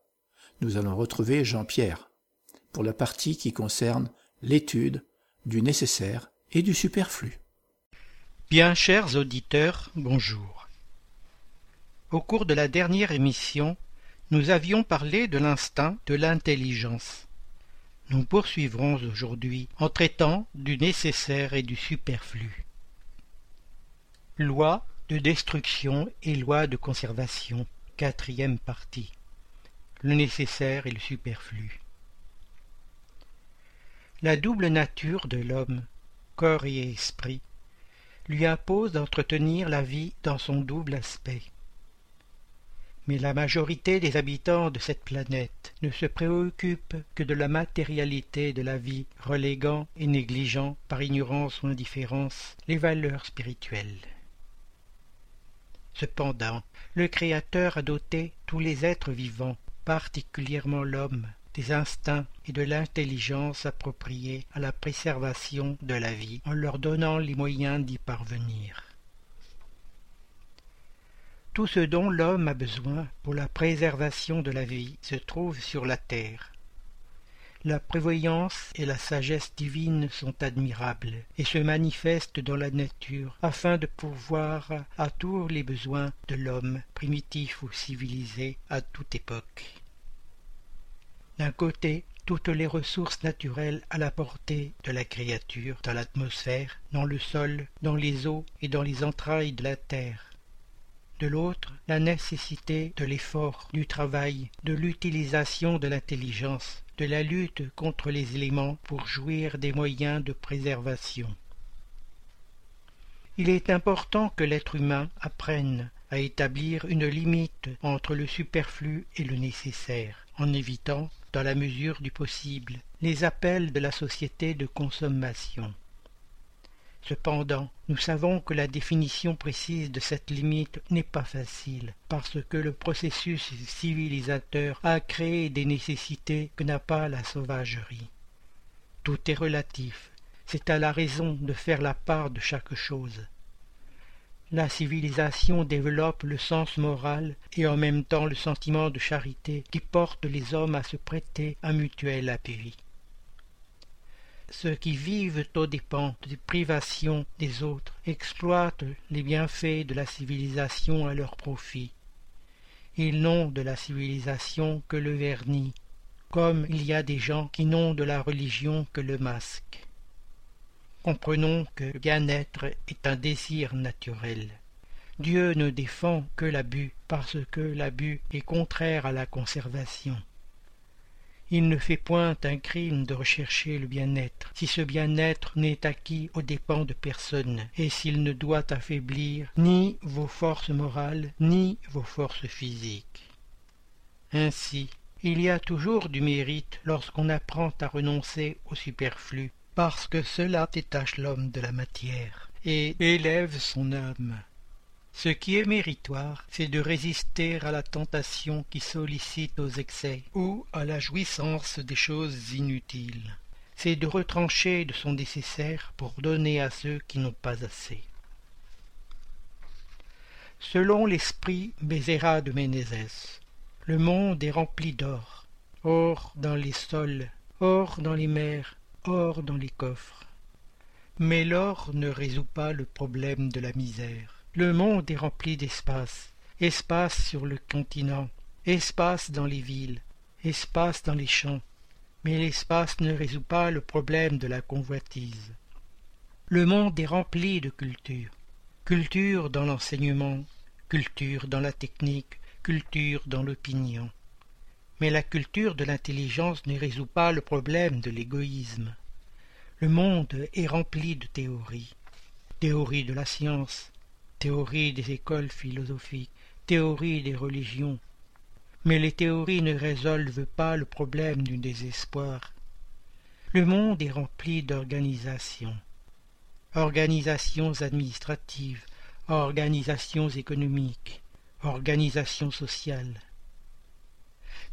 nous allons retrouver Jean-Pierre pour la partie qui concerne l'étude du nécessaire et du superflu. Bien chers auditeurs, bonjour. Au cours de la dernière émission, nous avions parlé de l'instinct de l'intelligence. Nous poursuivrons aujourd'hui en traitant du nécessaire et du superflu. Loi de destruction et loi de conservation, quatrième partie. Le nécessaire et le superflu. La double nature de l'homme, corps et esprit, lui impose d'entretenir la vie dans son double aspect. Mais la majorité des habitants de cette planète ne se préoccupent que de la matérialité de la vie, reléguant et négligeant, par ignorance ou indifférence, les valeurs spirituelles. Cependant, le Créateur a doté tous les êtres vivants, particulièrement l'homme, des instincts et de l'intelligence appropriés à la préservation de la vie, en leur donnant les moyens d'y parvenir. Tout ce dont l'homme a besoin pour la préservation de la vie se trouve sur la terre. La prévoyance et la sagesse divine sont admirables et se manifestent dans la nature afin de pourvoir à tous les besoins de l'homme, primitif ou civilisé, à toute époque. D'un côté, toutes les ressources naturelles à la portée de la créature, dans l'atmosphère, dans le sol, dans les eaux et dans les entrailles de la terre de l'autre la nécessité de l'effort, du travail, de l'utilisation de l'intelligence, de la lutte contre les éléments pour jouir des moyens de préservation. Il est important que l'être humain apprenne à établir une limite entre le superflu et le nécessaire, en évitant, dans la mesure du possible, les appels de la société de consommation. Cependant, nous savons que la définition précise de cette limite n'est pas facile, parce que le processus civilisateur a créé des nécessités que n'a pas la sauvagerie. Tout est relatif, c'est à la raison de faire la part de chaque chose. La civilisation développe le sens moral et en même temps le sentiment de charité qui porte les hommes à se prêter un mutuel appui ceux qui vivent aux dépens des privations des autres exploitent les bienfaits de la civilisation à leur profit. Ils n'ont de la civilisation que le vernis, comme il y a des gens qui n'ont de la religion que le masque. Comprenons que le bien-être est un désir naturel. Dieu ne défend que l'abus parce que l'abus est contraire à la conservation. Il ne fait point un crime de rechercher le bien-être, si ce bien-être n'est acquis aux dépens de personne, et s'il ne doit affaiblir ni vos forces morales, ni vos forces physiques. Ainsi, il y a toujours du mérite lorsqu'on apprend à renoncer au superflu, parce que cela détache l'homme de la matière, et élève son âme. Ce qui est méritoire, c'est de résister à la tentation qui sollicite aux excès ou à la jouissance des choses inutiles. C'est de retrancher de son nécessaire pour donner à ceux qui n'ont pas assez. Selon l'esprit Bézéra de Ménézès, le monde est rempli d'or, or dans les sols, or dans les mers, or dans les coffres. Mais l'or ne résout pas le problème de la misère. Le monde est rempli d'espace, espace sur le continent, espace dans les villes, espace dans les champs, mais l'espace ne résout pas le problème de la convoitise. Le monde est rempli de culture. Culture dans l'enseignement, culture dans la technique, culture dans l'opinion. Mais la culture de l'intelligence ne résout pas le problème de l'égoïsme. Le monde est rempli de théories. Théories de la science, théories des écoles philosophiques, théories des religions. Mais les théories ne résolvent pas le problème du désespoir. Le monde est rempli d'organisations. Organisations administratives, organisations économiques, organisations sociales.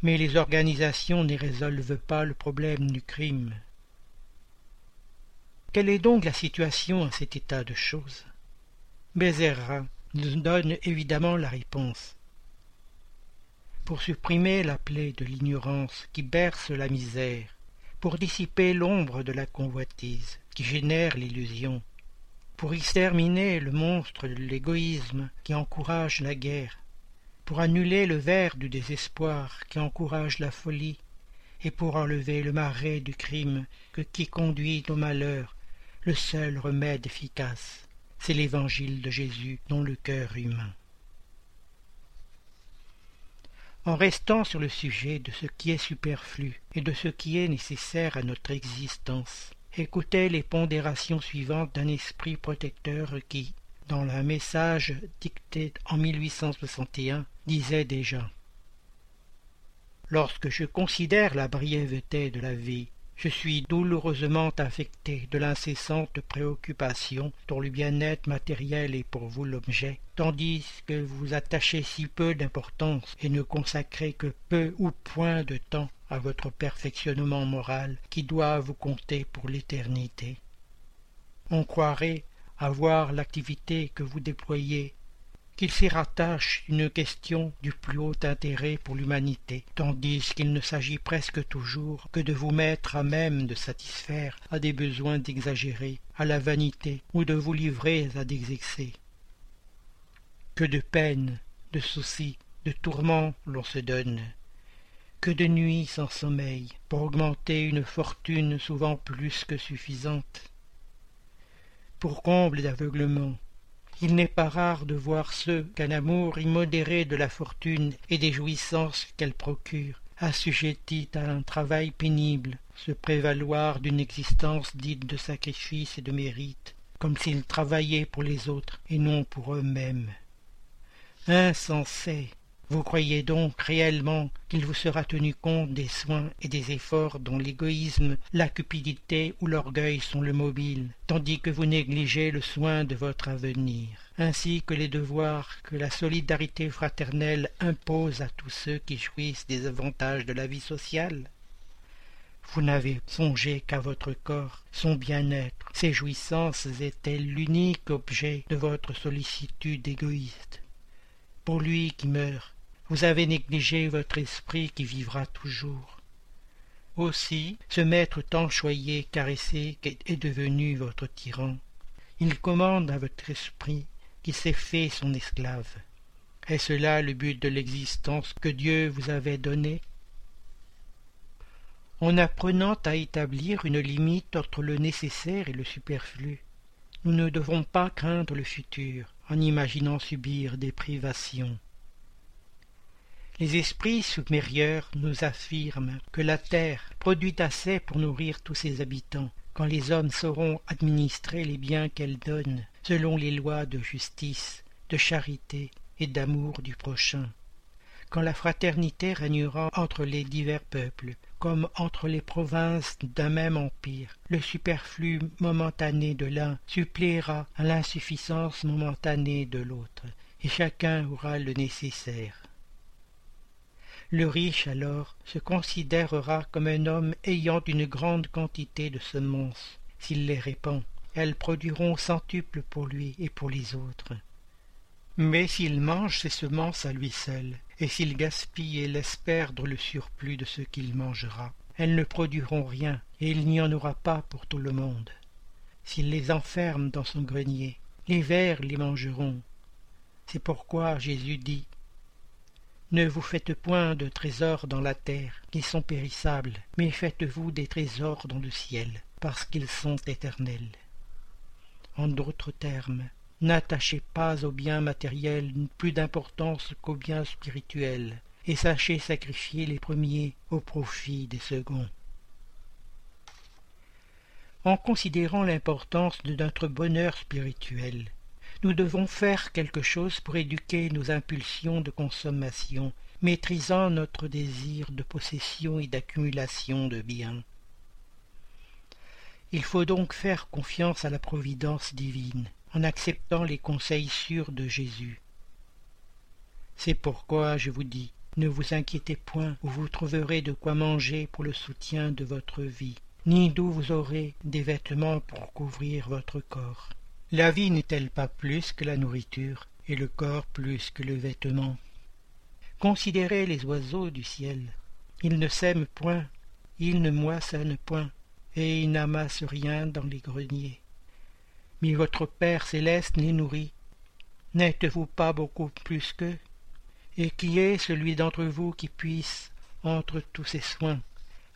Mais les organisations ne résolvent pas le problème du crime. Quelle est donc la situation à cet état de choses? Bezerra nous donne évidemment la réponse. Pour supprimer la plaie de l'ignorance qui berce la misère, pour dissiper l'ombre de la convoitise qui génère l'illusion, pour exterminer le monstre de l'égoïsme qui encourage la guerre, pour annuler le ver du désespoir qui encourage la folie, et pour enlever le marais du crime que qui conduit au malheur, le seul remède efficace, c'est l'évangile de Jésus dans le cœur humain. En restant sur le sujet de ce qui est superflu et de ce qui est nécessaire à notre existence, écoutez les pondérations suivantes d'un esprit protecteur qui, dans un message dicté en 1861, disait déjà Lorsque je considère la brièveté de la vie je suis douloureusement affecté de l'incessante préoccupation dont le bien-être matériel est pour vous l'objet, tandis que vous attachez si peu d'importance et ne consacrez que peu ou point de temps à votre perfectionnement moral qui doit vous compter pour l'éternité. On croirait, à voir l'activité que vous déployez qu'il s'y rattache une question du plus haut intérêt pour l'humanité, tandis qu'il ne s'agit presque toujours que de vous mettre à même de satisfaire à des besoins exagérés, à la vanité, ou de vous livrer à des excès. Que de peines, de soucis, de tourments l'on se donne, que de nuits sans sommeil, pour augmenter une fortune souvent plus que suffisante. Pour comble d'aveuglement, il n'est pas rare de voir ceux qu'un amour immodéré de la fortune et des jouissances qu'elle procure assujettis à un travail pénible, se prévaloir d'une existence dite de sacrifice et de mérite, comme s'ils travaillaient pour les autres et non pour eux-mêmes. Insensés vous croyez donc réellement qu'il vous sera tenu compte des soins et des efforts dont l'égoïsme, la cupidité ou l'orgueil sont le mobile, tandis que vous négligez le soin de votre avenir, ainsi que les devoirs que la solidarité fraternelle impose à tous ceux qui jouissent des avantages de la vie sociale? Vous n'avez songé qu'à votre corps, son bien-être, ses jouissances étaient l'unique objet de votre sollicitude égoïste. Pour lui qui meurt, vous avez négligé votre esprit qui vivra toujours. Aussi, ce maître tant choyé, caressé, est devenu votre tyran. Il commande à votre esprit qui s'est fait son esclave. Est-ce là le but de l'existence que Dieu vous avait donnée? En apprenant à établir une limite entre le nécessaire et le superflu, nous ne devons pas craindre le futur en imaginant subir des privations. Les esprits supérieurs nous affirment que la terre produit assez pour nourrir tous ses habitants, quand les hommes sauront administrer les biens qu'elle donne, selon les lois de justice, de charité et d'amour du prochain. Quand la fraternité régnera entre les divers peuples, comme entre les provinces d'un même empire, le superflu momentané de l'un suppléera à l'insuffisance momentanée de l'autre, et chacun aura le nécessaire. Le riche alors se considérera comme un homme ayant une grande quantité de semences. S'il les répand, elles produiront centuple pour lui et pour les autres. Mais s'il mange ses semences à lui seul, et s'il gaspille et laisse perdre le surplus de ce qu'il mangera, elles ne produiront rien, et il n'y en aura pas pour tout le monde. S'il les enferme dans son grenier, les vers les mangeront. C'est pourquoi Jésus dit ne vous faites point de trésors dans la terre, qui sont périssables, mais faites-vous des trésors dans le ciel, parce qu'ils sont éternels. En d'autres termes, n'attachez pas aux biens matériels plus d'importance qu'aux biens spirituels, et sachez sacrifier les premiers au profit des seconds. En considérant l'importance de notre bonheur spirituel, nous devons faire quelque chose pour éduquer nos impulsions de consommation, maîtrisant notre désir de possession et d'accumulation de biens. Il faut donc faire confiance à la providence divine, en acceptant les conseils sûrs de Jésus. C'est pourquoi je vous dis, ne vous inquiétez point où vous trouverez de quoi manger pour le soutien de votre vie, ni d'où vous aurez des vêtements pour couvrir votre corps. La vie n'est-elle pas plus que la nourriture, et le corps plus que le vêtement? Considérez les oiseaux du ciel. Ils ne sèment point, ils ne moissonnent point, et ils n'amassent rien dans les greniers. Mais votre Père céleste les nourrit. N'êtes-vous pas beaucoup plus qu'eux? Et qui est celui d'entre vous qui puisse, entre tous ses soins,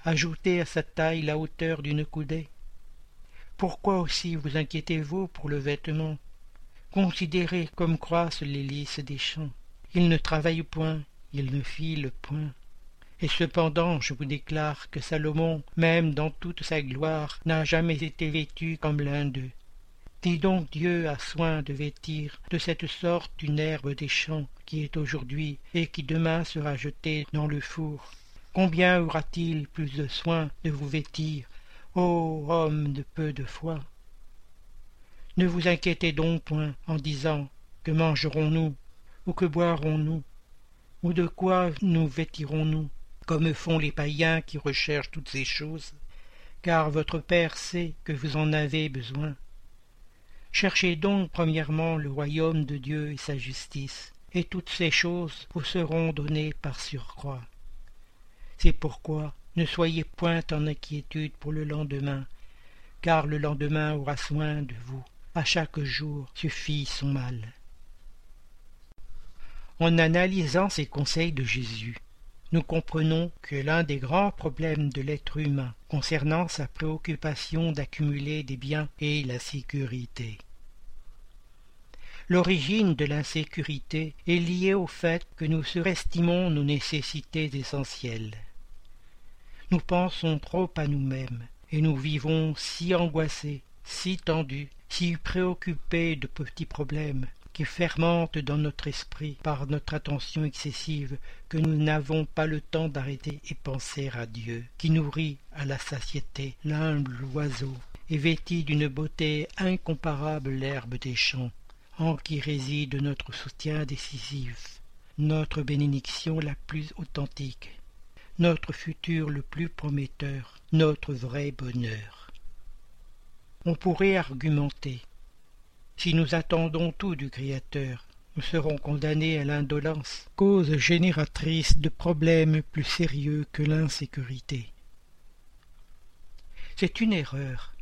ajouter à sa taille la hauteur d'une coudée? Pourquoi aussi vous inquiétez-vous pour le vêtement Considérez comme croissent les lys des champs. Ils ne travaillent point, ils ne filent point. Et cependant je vous déclare que Salomon, même dans toute sa gloire, n'a jamais été vêtu comme l'un d'eux. Dis donc Dieu a soin de vêtir de cette sorte une herbe des champs qui est aujourd'hui et qui demain sera jetée dans le four. Combien aura-t-il plus de soin de vous vêtir, ô homme de peu de foi Ne vous inquiétez donc point en disant Que mangerons-nous ou que boirons-nous ou de quoi nous vêtirons-nous comme font les païens qui recherchent toutes ces choses car votre Père sait que vous en avez besoin. Cherchez donc premièrement le royaume de Dieu et sa justice, et toutes ces choses vous seront données par surcroît. C'est pourquoi ne soyez point en inquiétude pour le lendemain, car le lendemain aura soin de vous. À chaque jour suffit son mal. En analysant ces conseils de Jésus, nous comprenons que l'un des grands problèmes de l'être humain concernant sa préoccupation d'accumuler des biens est la sécurité. L'origine de l'insécurité est liée au fait que nous surestimons nos nécessités essentielles. Nous pensons trop à nous-mêmes, et nous vivons si angoissés, si tendus, si préoccupés de petits problèmes, qui fermentent dans notre esprit par notre attention excessive, que nous n'avons pas le temps d'arrêter et penser à Dieu, qui nourrit à la satiété l'humble oiseau, et vêtit d'une beauté incomparable l'herbe des champs, en qui réside notre soutien décisif, notre bénédiction la plus authentique, notre futur le plus prometteur, notre vrai bonheur. On pourrait argumenter. Si nous attendons tout du Créateur, nous serons condamnés à l'indolence, cause génératrice de problèmes plus sérieux que l'insécurité. C'est une erreur.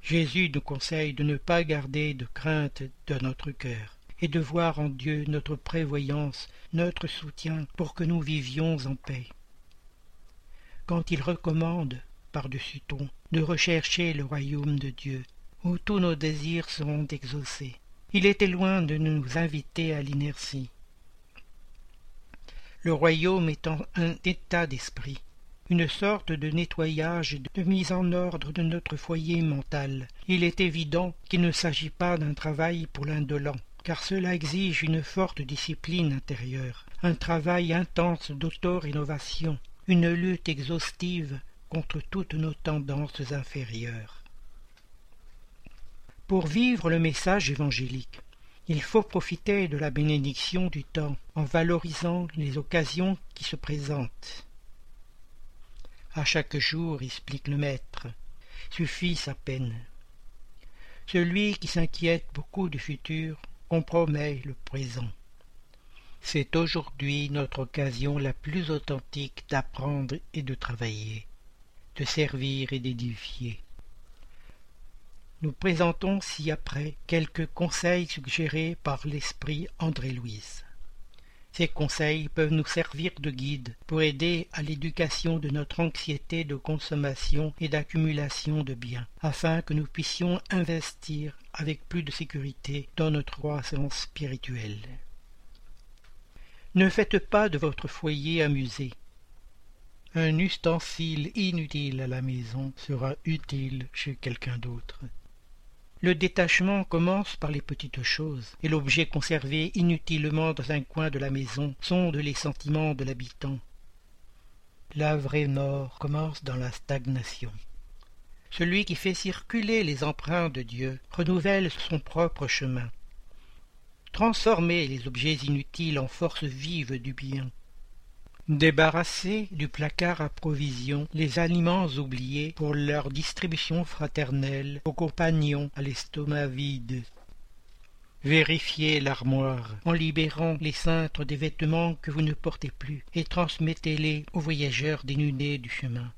Jésus nous conseille de ne pas garder de crainte dans notre cœur et de voir en Dieu notre prévoyance, notre soutien pour que nous vivions en paix quand il recommande, par-dessus ton, de rechercher le royaume de Dieu, où tous nos désirs seront exaucés. Il était loin de nous inviter à l'inertie. Le royaume étant un état d'esprit, une sorte de nettoyage et de mise en ordre de notre foyer mental. Il est évident qu'il ne s'agit pas d'un travail pour l'indolent, car cela exige une forte discipline intérieure, un travail intense d'auto-rénovation, une lutte exhaustive contre toutes nos tendances inférieures. Pour vivre le message évangélique, il faut profiter de la bénédiction du temps en valorisant les occasions qui se présentent. À chaque jour, explique le maître, suffit sa peine. Celui qui s'inquiète beaucoup du futur compromet le présent. C'est aujourd'hui notre occasion la plus authentique d'apprendre et de travailler, de servir et d'édifier. Nous présentons ci-après quelques conseils suggérés par l'esprit André-Louise. Ces conseils peuvent nous servir de guide pour aider à l'éducation de notre anxiété de consommation et d'accumulation de biens, afin que nous puissions investir avec plus de sécurité dans notre croissance spirituelle. Ne faites pas de votre foyer un musée. Un ustensile inutile à la maison sera utile chez quelqu'un d'autre. Le détachement commence par les petites choses, et l'objet conservé inutilement dans un coin de la maison sonde les sentiments de l'habitant. La vraie mort commence dans la stagnation. Celui qui fait circuler les empreintes de Dieu renouvelle son propre chemin. Transformez les objets inutiles en forces vives du bien. Débarrasser du placard à provisions les aliments oubliés pour leur distribution fraternelle aux compagnons à l'estomac vide. Vérifiez l'armoire en libérant les cintres des vêtements que vous ne portez plus et transmettez-les aux voyageurs dénudés du chemin.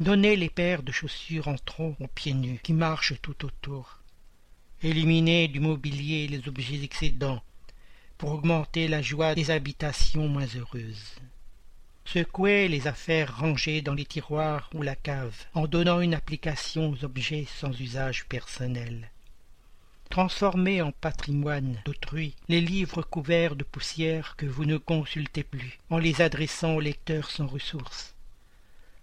Donnez les paires de chaussures en trop aux pieds nus qui marchent tout autour. Éliminez du mobilier les objets excédents pour augmenter la joie des habitations moins heureuses. Secouez les affaires rangées dans les tiroirs ou la cave, en donnant une application aux objets sans usage personnel. Transformez en patrimoine d'autrui les livres couverts de poussière que vous ne consultez plus, en les adressant aux lecteurs sans ressources.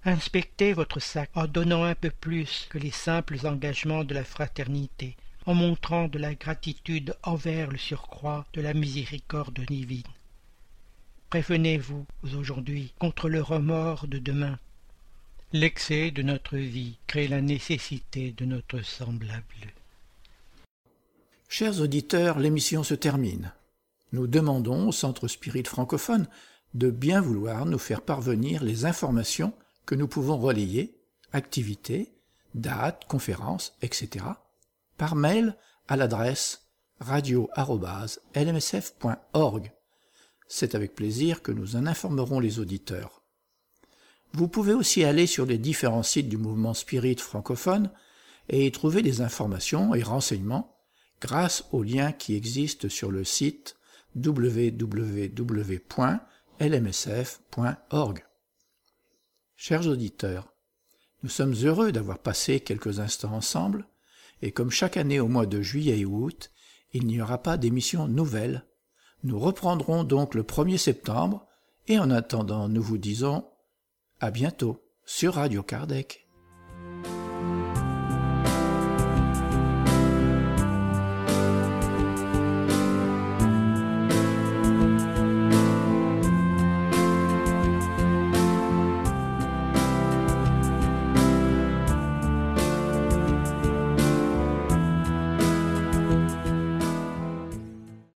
Inspectez votre sac en donnant un peu plus que les simples engagements de la fraternité, en montrant de la gratitude envers le surcroît de la miséricorde divine. Prévenez-vous aujourd'hui contre le remords de demain. L'excès de notre vie crée la nécessité de notre semblable. Chers auditeurs, l'émission se termine. Nous demandons au Centre Spirit francophone de bien vouloir nous faire parvenir les informations que nous pouvons relayer, activités, dates, conférences, etc., par mail à l'adresse radio.lmsf.org. C'est avec plaisir que nous en informerons les auditeurs. Vous pouvez aussi aller sur les différents sites du mouvement Spirit francophone et y trouver des informations et renseignements grâce aux liens qui existent sur le site www.lmsf.org. Chers auditeurs, nous sommes heureux d'avoir passé quelques instants ensemble et comme chaque année au mois de juillet et août, il n'y aura pas d'émission nouvelle. Nous reprendrons donc le 1er septembre, et en attendant, nous vous disons à bientôt sur Radio Kardec.